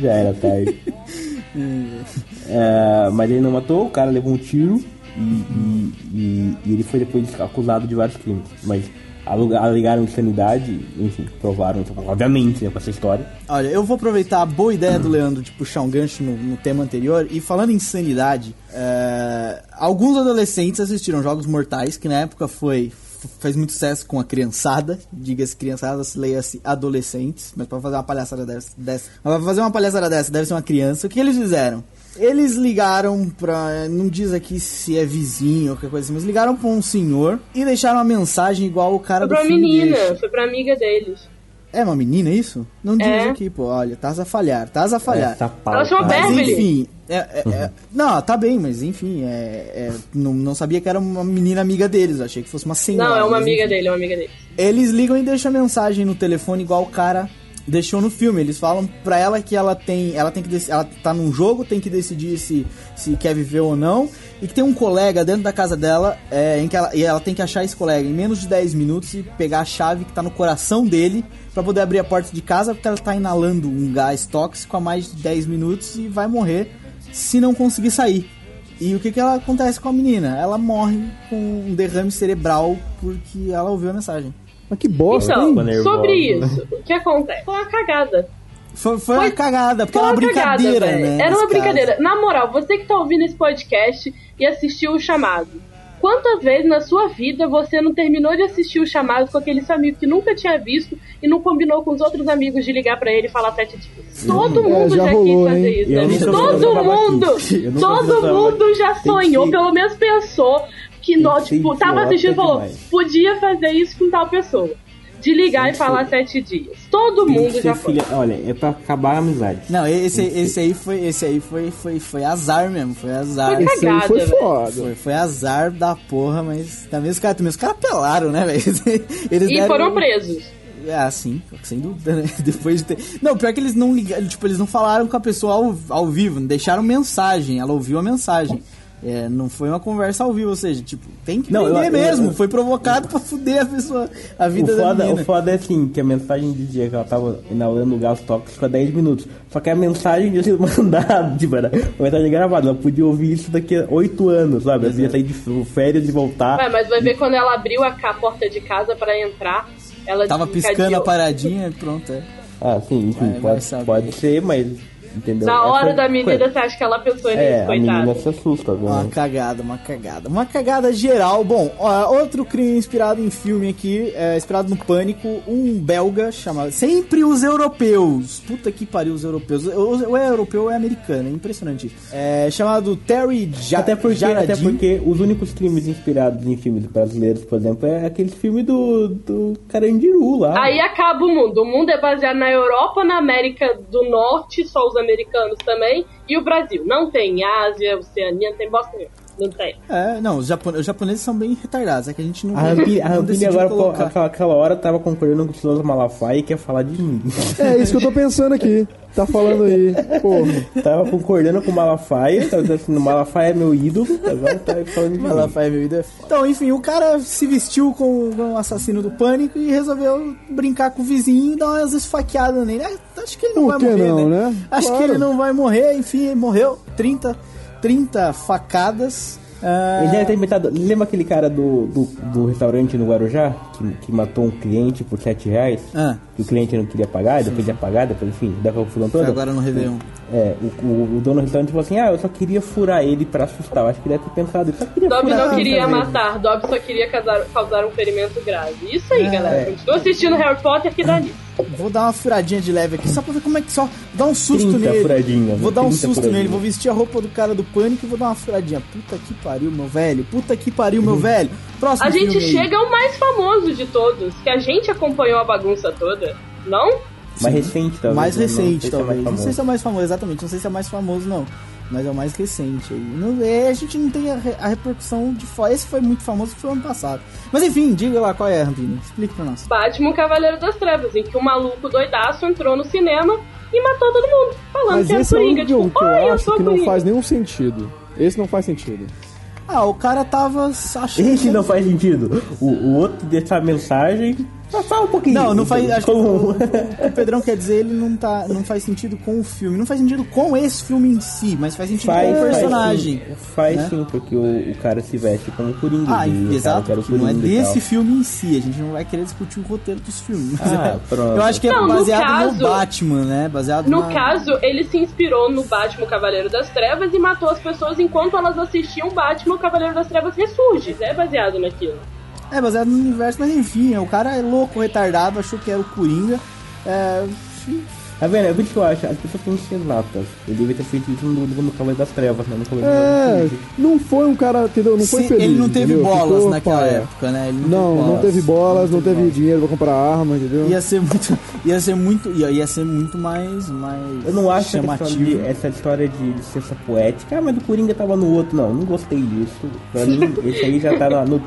Já era tarde. É, mas ele não matou, o cara levou um tiro e, e- e- e ele foi depois acusado de vários crimes. Mas alegaram insanidade, enfim, provaram, obviamente, né, com essa história. Olha, eu vou aproveitar a boa ideia do Leandro de puxar um gancho no, no tema anterior. E falando em sanidade, é, alguns adolescentes assistiram Jogos Mortais, que na época foi fez muito sucesso com a criançada. Diga-se criançada, se leia-se adolescentes. Mas pra fazer uma palhaçada dessa, dessa mas pra fazer uma palhaçada dessa deve ser uma criança. O que eles fizeram? Eles ligaram pra. Não diz aqui se é vizinho ou qualquer coisa assim, mas ligaram pra um senhor e deixaram uma mensagem igual o cara Foi do pra filme menina, deixa. foi pra amiga deles. É uma menina isso? Não diz É. aqui, pô. Olha, estás a falhar, estás a falhar. Essa pauta. Ela chama Mas Beverly. enfim, é, é- é- não, tá bem, mas enfim, é, é- não, não sabia que era uma menina amiga deles, eu achei que fosse uma senhora. Não, é uma mas amiga enfim. dele, é uma amiga dele. Eles ligam e deixam a mensagem no telefone igual o cara deixou no filme. Eles falam pra ela que ela tem, ela tem que ela tá num jogo, tem que decidir se, se quer viver ou não, e que tem um colega dentro da casa dela, é, em que ela, e ela tem que achar esse colega em menos de 10 minutos e pegar a chave que tá no coração dele pra poder abrir a porta de casa, porque ela tá inalando um gás tóxico há mais de 10 minutos e vai morrer se não conseguir sair. E o que que ela acontece com a menina? Ela morre com um derrame cerebral porque ela ouviu a mensagem. Mas que bosta, Então, hein? nervosa. sobre isso, o que acontece? Foi uma cagada. Foi, foi, Foi- uma cagada, porque Foi era uma cagada, brincadeira, velho. né? Era uma brincadeira. caso. Na moral, você que tá ouvindo esse podcast e assistiu o chamado. Quantas vezes na sua vida você não terminou de assistir o chamado com aquele seu amigo que nunca tinha visto e não combinou com os outros amigos de ligar pra ele e falar sete dias? Todo mundo É, já já, rolou, quis fazer hein? isso. Né? Todo mundo, todo mundo já sonhou, que- pelo menos pensou que nós, ser tipo, tava assistindo e falou, podia fazer isso com tal pessoa. De ligar e falar sete dias. Todo mundo já foi. filha- Olha, é pra acabar a amizade. Não, esse, esse aí foi, esse aí foi, foi, foi azar mesmo, foi azar. Foi Esse aí cagada, foi velho. foda. Foi, foi azar da porra, mas também os caras também, os caras pelaram, né, velho? Eles E deram- foram presos. Ah, sim, sem dúvida, né? Depois de ter. Não, pior que eles não ligaram, tipo, eles não falaram com a pessoa ao, ao vivo, não deixaram mensagem, ela ouviu a mensagem. É, não foi uma conversa ao vivo, ou seja, tipo, tem que Não, vender eu- eu- mesmo, eu- foi provocado pra fuder a pessoa, a O vida da foda, menina. o foda é assim, que a mensagem dizia que ela tava inalando gás tóxico há 10 minutos. Só que a mensagem tinha sido mandada, tipo, era uma mensagem gravada. Ela podia ouvir isso daqui a 8 anos, sabe? Ela podia sair de férias e voltar. Ué, mas vai ver quando ela abriu a ca- porta de casa pra entrar, ela Tava piscando a paradinha e pronto, é. Ah, sim, enfim, vai pode, pode ser, mas Entendeu? Na É, hora foi- da menina, você acha que ela pensou nisso, É, a menina coitada. se assusta, Uma viu? cagada, uma cagada. Uma cagada geral. Bom, ó, outro crime inspirado em filme aqui, é, inspirado no Pânico, um belga chamado... Sempre os europeus. Puta que pariu os europeus. Ou é europeu ou é americano, é impressionante isso. É, chamado Terry ja Até porque, até Jardim. porque os únicos crimes inspirados em filmes brasileiros, por exemplo, é aquele filme do, do Carandiru lá. Aí acaba o mundo. O mundo é baseado na Europa, na América do Norte, só os americanos também, e o Brasil. Não tem Ásia, Oceania, não tem bosta nenhuma. Não tem. É, não, os, os japoneses são bem retardados, é que a gente não... A Rampini, agora, pô, colocar. aquela, aquela hora, tava concordando com o Silas Malafaia e quer falar de mim. É isso que eu tô pensando aqui. Tá falando aí. Porra. tava concordando com o Malafaia, tava dizendo assim, o Malafaia é meu ídolo, agora tá falando de mim. Malafaia, meu ídolo é. Então, enfim, o cara se vestiu com, o assassino do pânico e resolveu brincar com o vizinho e dar umas esfaqueadas nele. É, Acho que ele não Por vai que morrer, não, né? né? Acho Claro. que ele não vai morrer, enfim, ele morreu. 30, 30 facadas. Ah, Ele deve ter inventado. Lembra aquele cara do, do, do restaurante no Guarujá que, que matou um cliente por 7 reais? Ah. Que o cliente não queria pagar, depois ia pagar, depois, enfim, da confusão foi toda. agora no Réveillon. É, o, o, o dono do restaurante falou assim: Ah, eu só queria furar ele pra assustar. Eu acho que ele deve ter pensado, ele só queria Dobby furar não queria matar, Dobby só queria causar, causar um ferimento grave. Isso aí, É. galera. Continua assistindo Harry Potter que dá nisso. Vou dar uma furadinha de leve aqui, só pra ver como é que só. Dar um susto 30 nele. furadinhas, vou dar um 30 susto furadinhas. nele, vou vestir a roupa do cara do pânico e vou dar uma furadinha. Puta que pariu, meu velho. Puta que pariu, meu velho. Próximo A gente aí. chega ao mais famoso de todos, que a gente acompanhou a bagunça toda, não? Mais recente, talvez. mais né? recente, sei se é talvez. mais não sei se é o mais famoso, exatamente. Não sei se é o mais famoso, não. Mas é o mais recente aí. Não, é, a gente não tem a, re- a repercussão de fora. Esse foi muito famoso, foi ano passado. Mas enfim, diga lá qual é, Rampini. Explique pra nós. Batman o Cavaleiro das Trevas, em que um maluco doidaço entrou no cinema e matou todo mundo, falando Mas que era esse é o Coringa. único Tipo, que eu eu acho que não Coringa. faz nenhum sentido. Esse não faz sentido. Ah, o cara tava achando. Esse não faz sentido. O, o outro deixar a mensagem. Só fala um pouquinho. Não, não faz. Acho que o, o Pedrão quer dizer, ele não tá. Não faz sentido com o filme. Não faz sentido com esse filme em si, mas faz sentido Faz, com o faz personagem. sim, faz né? sim, porque o, o cara se veste como Coringa. Ah, e cara exato, não é desse filme em si, a gente não vai querer discutir o roteiro dos filmes. Ah, é- pronto. eu acho que é Não, no baseado no, caso- Batman, né? Baseado No na... caso, ele se inspirou no Batman Cavaleiro das Trevas e matou as pessoas enquanto elas assistiam Batman o Cavaleiro das Trevas ressurge. É baseado naquilo. É baseado no universo, mas enfim, o cara é louco, retardado, achou que era o Coringa. É. enfim, Tá vendo? É o que eu acho. As pessoas têm senatas. Ele devia ter feito isso no, no Cavaleiro das Trevas, né? No Cavaleiro É, não foi um cara, entendeu? Não foi se- feliz. ele não teve entendeu? bolas Ficou naquela paia. época, né? Ele Não, não bolas. teve bolas, não teve bolas. dinheiro pra comprar arma, entendeu? Ia ser muito. Ia ser muito. Ia, ia ser muito mais. mais Eu não acho chamativo. de, essa história de licença poética. Ah, mas o Coringa tava no outro. Não, não gostei disso. Pra mim, esse aí já tá no.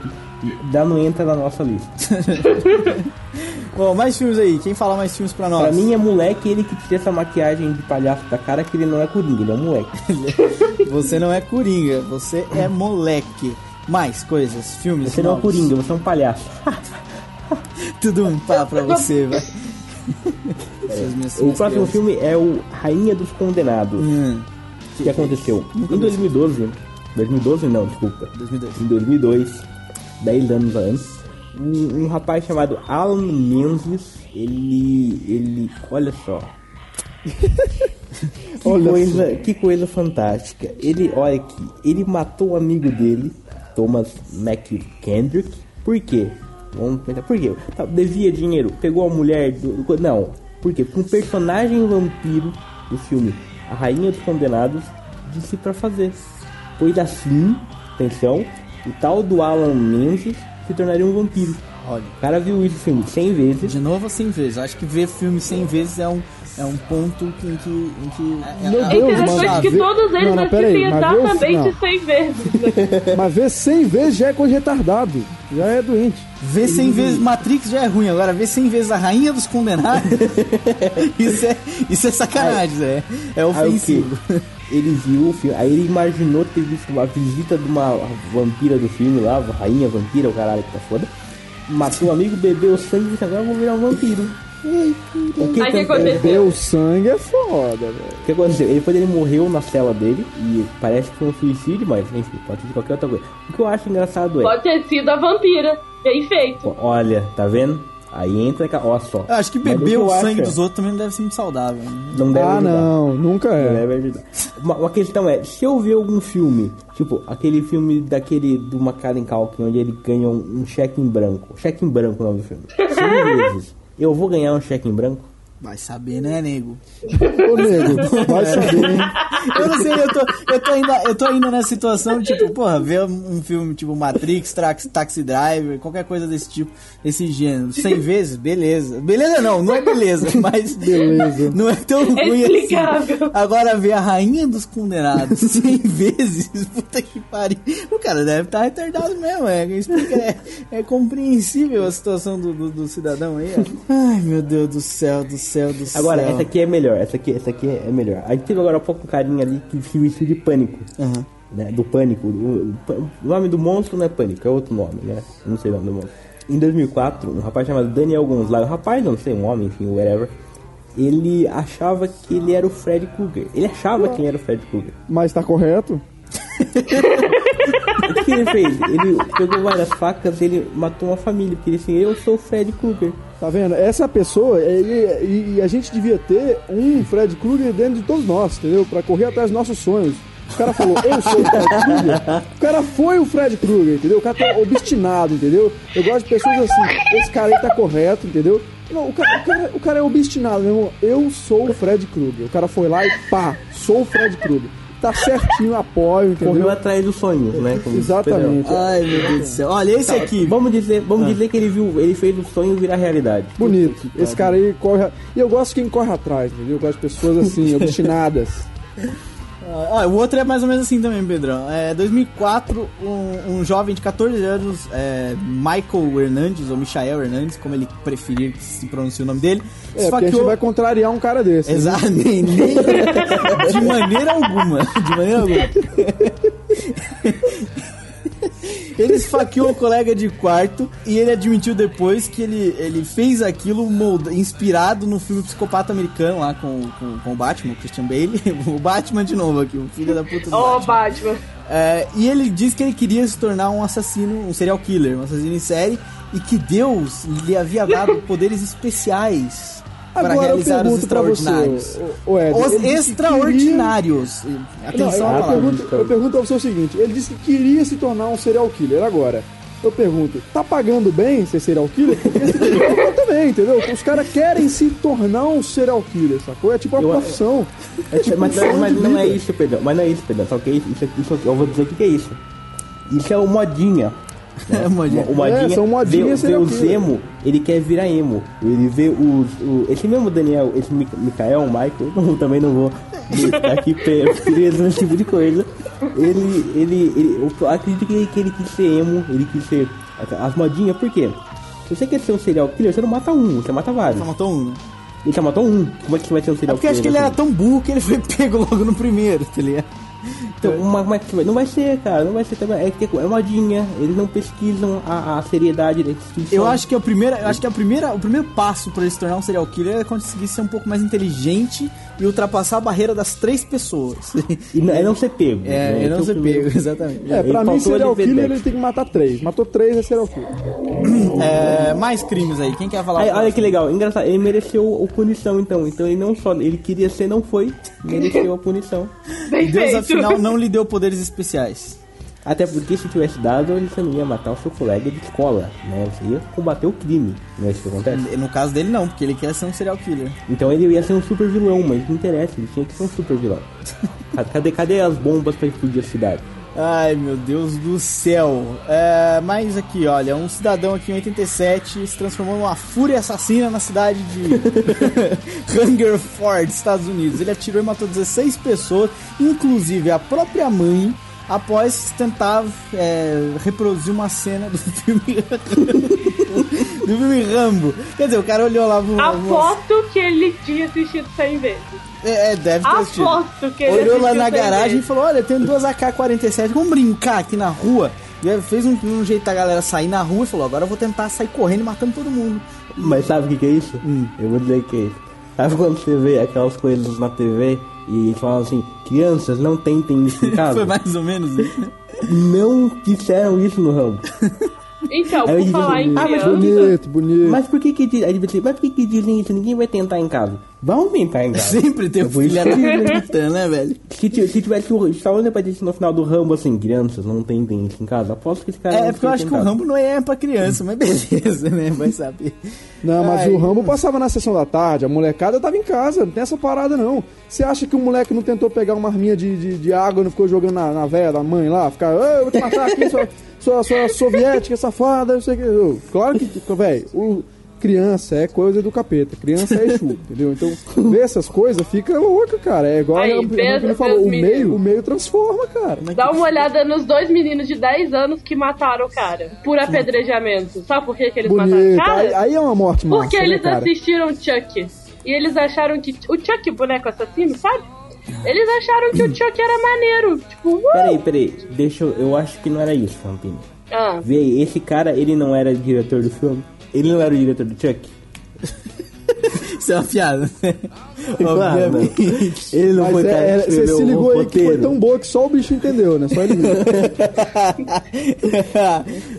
Não entra na nossa lista. Bom, mais filmes aí. Quem fala mais filmes pra nós? Pra mim é moleque ele que tira essa maquiagem de palhaço da cara que ele não é Coringa, ele é um moleque. Você não é Coringa, você é moleque. Mais coisas, filmes. Você não é novos. Coringa, você é um palhaço. Tudo um pá pra você, vai. Minhas- O próximo crianças. filme é o Rainha dos Condenados. Hum, O que aconteceu? Em 2012, 2012 não, desculpa. 2002. Em 2002, 10 anos antes, um, um rapaz chamado Alan Menzies, ele, ele, olha só, que Olha coisa, que coisa fantástica. Ele, olha aqui, ele matou o amigo dele, Thomas McKendrick. Por quê? Vamos pensar, por quê? Tá, devia dinheiro, pegou a mulher do. Não, por quê? Porque um personagem vampiro do filme A Rainha dos Condenados disse pra fazer. Pois assim, atenção, o tal do Alan Menzies se tornaria um vampiro. Olha, O cara viu isso filme 100 vezes. de novo 100 vezes. Acho que ver filme 100 vezes é um, é um ponto que- em que. Em que é, Meu é- É Deus, interessante mas que ver- todos eles Não, não, assistem exatamente não. 100 vezes. Mas ver 100 vezes já é coisa retardado. Já é doente. Ver 100 vezes Matrix já é ruim, agora ver 100 vezes a Rainha dos Condenados, isso, é, isso é sacanagem, Zé. É Aí o que? ofensivo. Ele viu o filme, aí ele imaginou ter visto uma visita de uma vampira do filme lá, a rainha vampira, o caralho que tá foda. Matou um amigo, bebeu sangue e disse, agora eu vou virar um vampiro. O que, Aí que aconteceu? aconteceu? Beber o sangue é foda, velho. O que aconteceu? Ele, depois ele morreu na cela dele e parece que foi um suicídio, mas enfim, pode ser qualquer outra coisa. O que eu acho engraçado é, Pode ter sido a vampira. Bem feito. olha, tá vendo? Aí entra. Ó só. Eu acho que beber o sangue é- dos outros também não deve ser muito saudável. né? Não deve Ah, ajudar. não, nunca Não é. deve ajudar. Uma, uma questão é, se eu ver algum filme, tipo, aquele filme daquele do Macaulay Culkin, onde ele ganha um, um cheque em branco. Cheque em branco é o nome do filme. 100 vezes. Eu vou ganhar um cheque em branco? Vai saber, né, nego? Ô, nego, vai saber, hein? Eu não sei, eu tô, eu tô, ainda, eu tô ainda nessa situação, tipo, porra, ver um filme tipo Matrix, Taxi, Taxi Driver, qualquer coisa desse tipo, desse gênero, 100 vezes, beleza. Beleza não, não é beleza, mas Beleza. não é tão É ruim assim. Agora ver a Rainha dos Condenados 100 vezes, puta que pariu. O cara deve estar retardado mesmo, é, é, é compreensível a situação do, do, do cidadão aí. ó. Ai, meu Deus do céu, do céu, do céu. Agora, essa aqui é melhor, essa aqui, essa aqui é melhor. A gente teve agora há pouco um carinha ali que se vestiu de pânico. Aham. Né, do pânico. O, o- o nome do monstro não é pânico, é outro nome, né? Não sei o nome do monstro. Em 2004, um rapaz chamado Daniel Gonzalez, um rapaz, não sei, um homem, enfim, whatever. Ele achava que ele era o Freddy Krueger. Ele achava que ele era o Freddy Krueger. Mas tá correto? O que ele fez? Ele pegou várias facas, ele matou uma família, porque ele assim, eu sou o Freddy Krueger. Tá vendo? Essa pessoa, ele- e, e a gente devia ter um Fred Krueger dentro de todos nós, entendeu? Pra correr atrás dos nossos sonhos. O cara falou, eu sou o Fred Krueger. O cara foi o Fred Krueger, entendeu? O cara tá obstinado, entendeu? Eu gosto de pessoas assim, esse cara aí tá correto, entendeu? Não, o cara, o cara, o cara é obstinado, meu irmão. Eu sou o Fred Krueger. O cara foi lá e pá, sou o Fred Krueger. Tá certinho, apoio, entendeu? Correu atrás dos sonhos, né? como Exatamente. Ai, meu Deus do céu. Olha, esse Pedrão. aqui. Vamos dizer, vamos dizer que ele viu, ele fez o sonho virar realidade. Bonito. Esse cara aí corre. E eu gosto de quem corre atrás, entendeu? Eu gosto de pessoas assim, obstinadas. Ah, o outro é mais ou menos assim também, Pedrão. É 2004, um, um jovem de 14 anos, é, Michael Hernandes, ou Michael Hernandes, como ele preferir que se pronuncie o nome dele, É, porque a gente vai contrariar um cara desse. né? Nem, nem- de maneira alguma. De maneira alguma. Ele esfaqueou o colega de quarto e ele admitiu depois que ele, ele fez aquilo molda- inspirado no filme Psicopata Americano lá com, com, com o Batman, o Christian Bale. O Batman de novo aqui, o filho da puta do Ô, Batman. Batman. É, e ele disse que ele queria se tornar um assassino, um serial killer, um assassino em série, e que Deus lhe havia dado poderes especiais Agora eu realizar os pergunto pra você, extraordinários. o, o Ed, Os extraordinários. Não, Atenção eu, à eu, pergunto, eu pergunto pra você o seguinte: ele disse que queria se tornar um serial killer. Agora, eu pergunto, tá pagando bem ser serial killer? Porque esse eu também, entendeu? Os caras querem se tornar um serial killer, sacou? É tipo uma Eu- profissão. É tipo mas, um sonho mas não é isso, Pedro. Mas não é isso, Pedro. Só que isso, isso, isso eu vou dizer o que que é isso. Isso é o modinha. É, modinha. O modinha, É, são modinhas vê, vê serial os killer. emo, ele quer virar emo. Ele vê os. O, esse mesmo Daniel, esse Mi- Mikael, Michael, não, também não vou estar aqui pre- preso nesse tipo de coisa. Ele. ele, ele eu acredito que ele, que ele quis ser emo, ele quis ser. As modinhas, por quê? Se você quer ser um serial killer, você não mata um, você mata vários. Só matou um, né? Ele só matou um. Como é que você vai ser um É serial porque acho que killer? ele era assim? tão burro que ele foi pego logo no primeiro, tá ligado? Então, mas como é que vai? Não vai ser, cara, não vai ser também. É, que é modinha, eles não pesquisam a, a seriedade da instituição. Eu acho que a primeira, eu acho que a primeira, o primeiro passo para ele se tornar um serial killer é conseguir ser um pouco mais inteligente e ultrapassar a barreira das três pessoas. E não, é não ser pego. É, né? ele não Esse ser é primeiro. pego, exatamente. É, Ele pra mim, faltou serial ele killer ele tem que matar três. Matou três é serial killer. É, mais crimes aí, quem quer falar? Aí, olha que legal, engraçado, ele mereceu o punição então. Então ele não só, ele queria ser, não foi, mereceu a punição. Bem Deus feito. afinal não lhe deu poderes especiais. Até porque se tivesse dado, você não ia matar o seu colega de escola, né? Você ia combater o crime, não é isso que acontece? No caso dele não, porque ele quer ser um serial killer. Então ele ia ser um super vilão, mas não interessa, ele tinha que ser um super vilão. Cadê, cadê as bombas pra explodir a cidade? Ai meu Deus do céu. É, mas aqui, olha, um cidadão aqui em 87 se transformou numa fúria assassina na cidade de Hungerford, Estados Unidos. Ele atirou e matou 16 pessoas, inclusive a própria mãe, após tentar é, reproduzir uma cena do filme do filme Rambo. Quer dizer, o cara olhou lá pro, Aposto que ele tinha assistido 100 vezes. É, é, deve ter assistido. Aposto que ele Olhou lá na 100 garagem e vezes. falou: Olha, tem duas AK-47, vamos brincar aqui na rua. E fez um, um jeito da galera sair na rua e falou: Agora eu vou tentar sair correndo e matando todo mundo. Mas sabe o que, que é isso? Eu vou dizer o que é isso. Sabe quando você vê aquelas coisas na TV e eles falam assim, crianças, não tentem isso em casa? Foi mais ou menos isso. né? Não disseram isso no ramo. Então, por falar em ah, mas. Bonito, bonito. Mas por que que diz, aí ele diz, mas por que que dizem isso? Ninguém vai tentar em casa. Vamos tentar em casa. Sempre tem o filho da puta, né, velho? Se, se tivesse o Wars depois disso no final do Rambo, assim, crianças, não tentem isso em casa. Aposto que esse cara É, porque eu acho que o. Rambo não é pra criança, mas beleza, né? Vai saber. Não, mas Ai, o Rambo passava na sessão da tarde, a molecada tava em casa, não tem essa parada não. Você acha que o moleque não tentou pegar uma arminha de, de, de água e não ficou jogando na, na véia da mãe lá? Ficar, "Ô, eu vou te matar aqui, sua, sua, sua soviética safada, não sei o que. Claro que, velho, criança é coisa do capeta, criança é Exu, entendeu? Então, ver essas coisas fica louco, cara. É igual Aí, a, a, falou, o meio, o meio transforma, cara. Dá uma olhada nos dois meninos de 10 anos que mataram o cara. Por apedrejamento. Sabe por que, que eles mataram o Bonito. cara? Aí, é uma morte massa, Porque né, eles cara? assistiram Chuck. E eles acharam que. O Chuck, o boneco assassino, sabe? Eles acharam que o Chuck era maneiro. Tipo, uh! Peraí, peraí, deixa eu. Eu acho que não era isso, Rampini. Ah, Vê aí, esse cara, ele não era diretor do filme? Ele não era o diretor do Chuck? Isso é uma piada, Claro. Ele não Mas foi o cara é, é, você se ligou aí que foi tão boa que só o bicho entendeu, né? Só ele viu.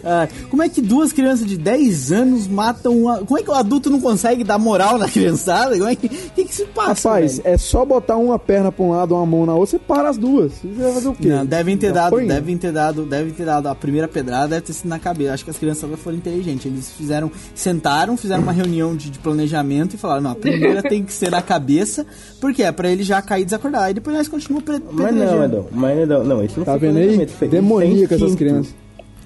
Ah, Como é que duas crianças de 10 anos matam uma... Como é que o adulto não consegue dar moral na criançada? Como é que... O que, que se passa, Rapaz, velho? é só botar uma perna pra um lado, uma mão na outra, você para as duas. Você vai fazer o quê? Não, devem ter dado, devem ter dado, devem ter dado a primeira pedrada, deve ter sido na cabeça. Acho que as crianças foram inteligentes. Eles fizeram, sentaram, fizeram uma reunião de, de planejamento e falaram: não, a primeira tem que ser na cabeça, porque é pra ele já cair desacordar. Aí depois nós continuamos pre Mas não. Edão, mas não, não, isso não Tá vendo aí? é- Demoníaca é essas crianças.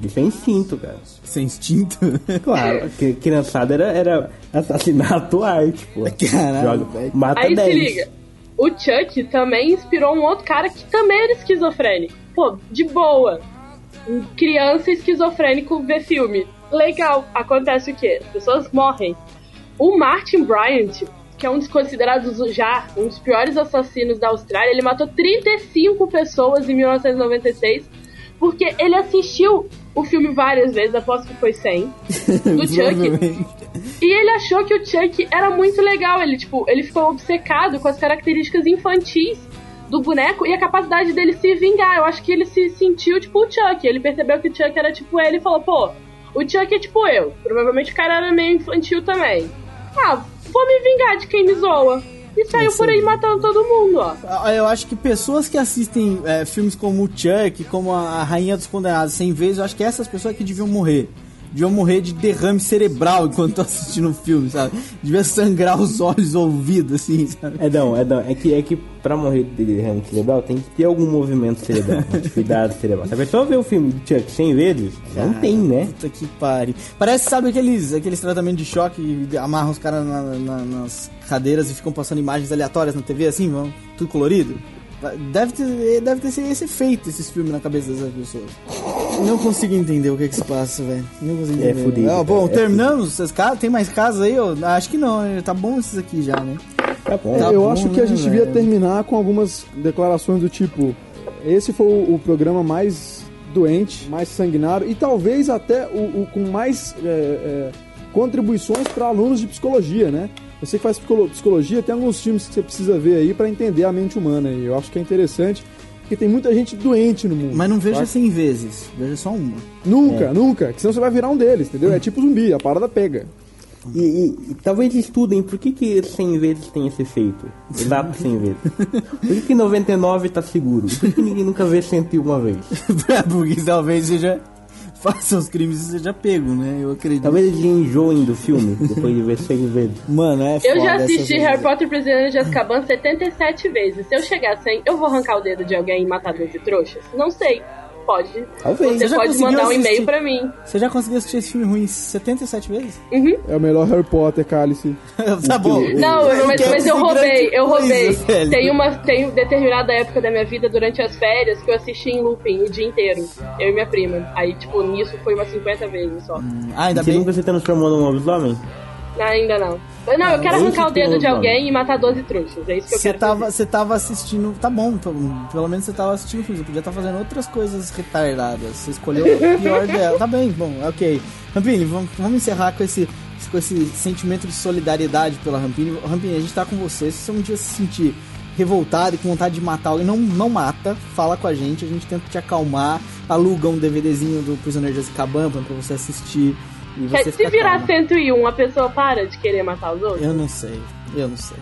Isso é instinto, cara. Sem instinto. Claro, que criançada era, era assassinato arte, pô. Caralho, Joga- mata aí 10. se liga. O Chuck também inspirou um outro cara que também era esquizofrênico. Pô, de boa. Um Criança esquizofrênico vê filme. Legal. Acontece o quê? As pessoas morrem. O Martin Bryant, que é um dos considerados já um dos piores assassinos da Austrália, ele matou 35 pessoas em 1996 porque ele assistiu o filme várias vezes, aposto que foi 100, do Chuck. E ele achou que o Chuck era muito legal. Ele, tipo, ele ficou obcecado com as características infantis do boneco e a capacidade dele se vingar. Eu acho que ele se sentiu tipo o Chuck. Ele percebeu que o Chuck era tipo ele e falou, pô, o Chuck é tipo eu. Provavelmente o cara era meio infantil também. Ah, vou me vingar de quem me zoa. E saiu por aí matando todo mundo, ó. Ah, Eu acho que pessoas que assistem é, filmes como o Chuck, como a a Rainha dos Condenados 100 vezes, eu acho que essas pessoas que deviam morrer. Deviam morrer de derrame cerebral enquanto estão assistindo o filme, sabe? Devia sangrar os olhos, ouvidos, assim, sabe? Edão, Edão, é que, é que pra morrer de derrame cerebral tem que ter algum movimento cerebral, uma atividade cerebral. Se a pessoa vê o filme do Chuck 100 vezes, não tem, né? Puta que pariu. Parece, sabe, aqueles, aqueles tratamentos de choque e amarram os caras na- na- nas cadeiras e ficam passando imagens aleatórias na TV, assim, vão, tudo colorido. Deve ter, deve ter esse efeito, esses filmes na cabeça dessas pessoas. Não consigo entender o que que se passa, velho. Não consigo É entender. fudido, Ah, bom, é terminamos casas? Tem mais casas aí? ó? Acho que não, né? tá bom esses aqui já, né? Tá bom. Tá eu bom, acho que a né, gente devia terminar com algumas declarações do tipo: esse foi o, o programa mais doente, mais sanguinário e talvez até o, o com mais é, é, contribuições para alunos de psicologia, né? Você que faz psicolo- psicologia, tem alguns filmes que você precisa ver aí para entender a mente humana. E eu acho que é interessante, porque tem muita gente doente no mundo. Mas não veja saca? 100 vezes, veja só uma. Nunca, É. nunca. Que senão você vai virar um deles, entendeu? É tipo zumbi, a parada pega. E, e- e talvez estudem por que, que 100 vezes tem esse efeito. Exato 100 vezes. Por que, que 99 tá seguro? Por que, que ninguém nunca vê 101 vez? Porque talvez seja. Faça os crimes e seja pego, né? Eu acredito. Talvez eles enjoem do filme depois de ver 100 vezes. Mano, é Eu foda já essas assisti. Harry Potter e Prisioneiro de Azkaban 77 vezes. Se eu chegar a 100, eu vou arrancar o dedo de alguém e matar 12 trouxas? Não sei. Pode. Talvez. Você Você já pode conseguiu mandar um assistir? e-mail pra mim. Você já conseguiu assistir esse filme ruim 77 vezes? É o melhor Harry Potter, Cálice. tá bom. Não, Eu mas, mas eu roubei, eu coisa, roubei. velho. Tem uma tem determinada época da minha vida durante as férias que eu assisti em looping o dia inteiro. Eu e minha prima. Aí, tipo, nisso foi umas 50 vezes só. Ah, ainda Você bem. nunca se transformou num lobisomem? Ainda não. Não, eu quero arrancar o dedo de alguém e matar 12 trouxas. É isso que eu Você quero tava, você tava assistindo. Tá bom, pelo, pelo menos você tava assistindo filme. Você podia estar fazendo outras coisas retardadas. Você escolheu o pior dela. Tá bem, bom, ok. Rampini, vamos, vamos encerrar com esse, com esse sentimento de solidariedade pela Rampini. Rampini, a gente tá com você. Se você um dia se sentir revoltado e com vontade de matar alguém, não, não mata, fala com a gente, a gente tenta te acalmar, aluga um DVDzinho do Prisioneiro de Azkaban pra você assistir e você Se virar calmo. 101, a pessoa para de querer matar os outros? Eu não sei, eu não sei.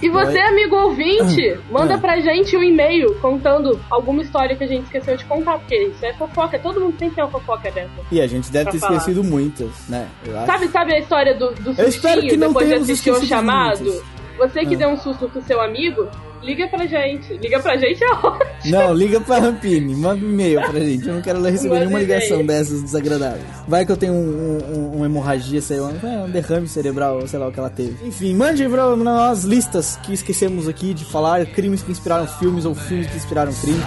E você, amigo ouvinte, manda Ah. pra gente um e-mail contando alguma história que a gente esqueceu de contar, porque isso é fofoca, todo mundo tem que ter uma fofoca aberta. E a gente deve ter falar. esquecido muitas, né? Eu acho. Sabe, sabe a história do, do sustinho depois de assistir o chamado? Você que Ah. deu um susto pro seu amigo, liga pra gente. Liga pra gente é ótimo. Não, liga pra Rampini, manda um e-mail pra gente. Eu não quero receber Manda nenhuma ligação dessas desagradáveis. Vai que eu tenho um, um- uma hemorragia, sei lá, um um derrame cerebral, sei lá o que ela teve. Enfim, mande pra nós listas que esquecemos aqui de falar, crimes que inspiraram filmes ou filmes que inspiraram crimes.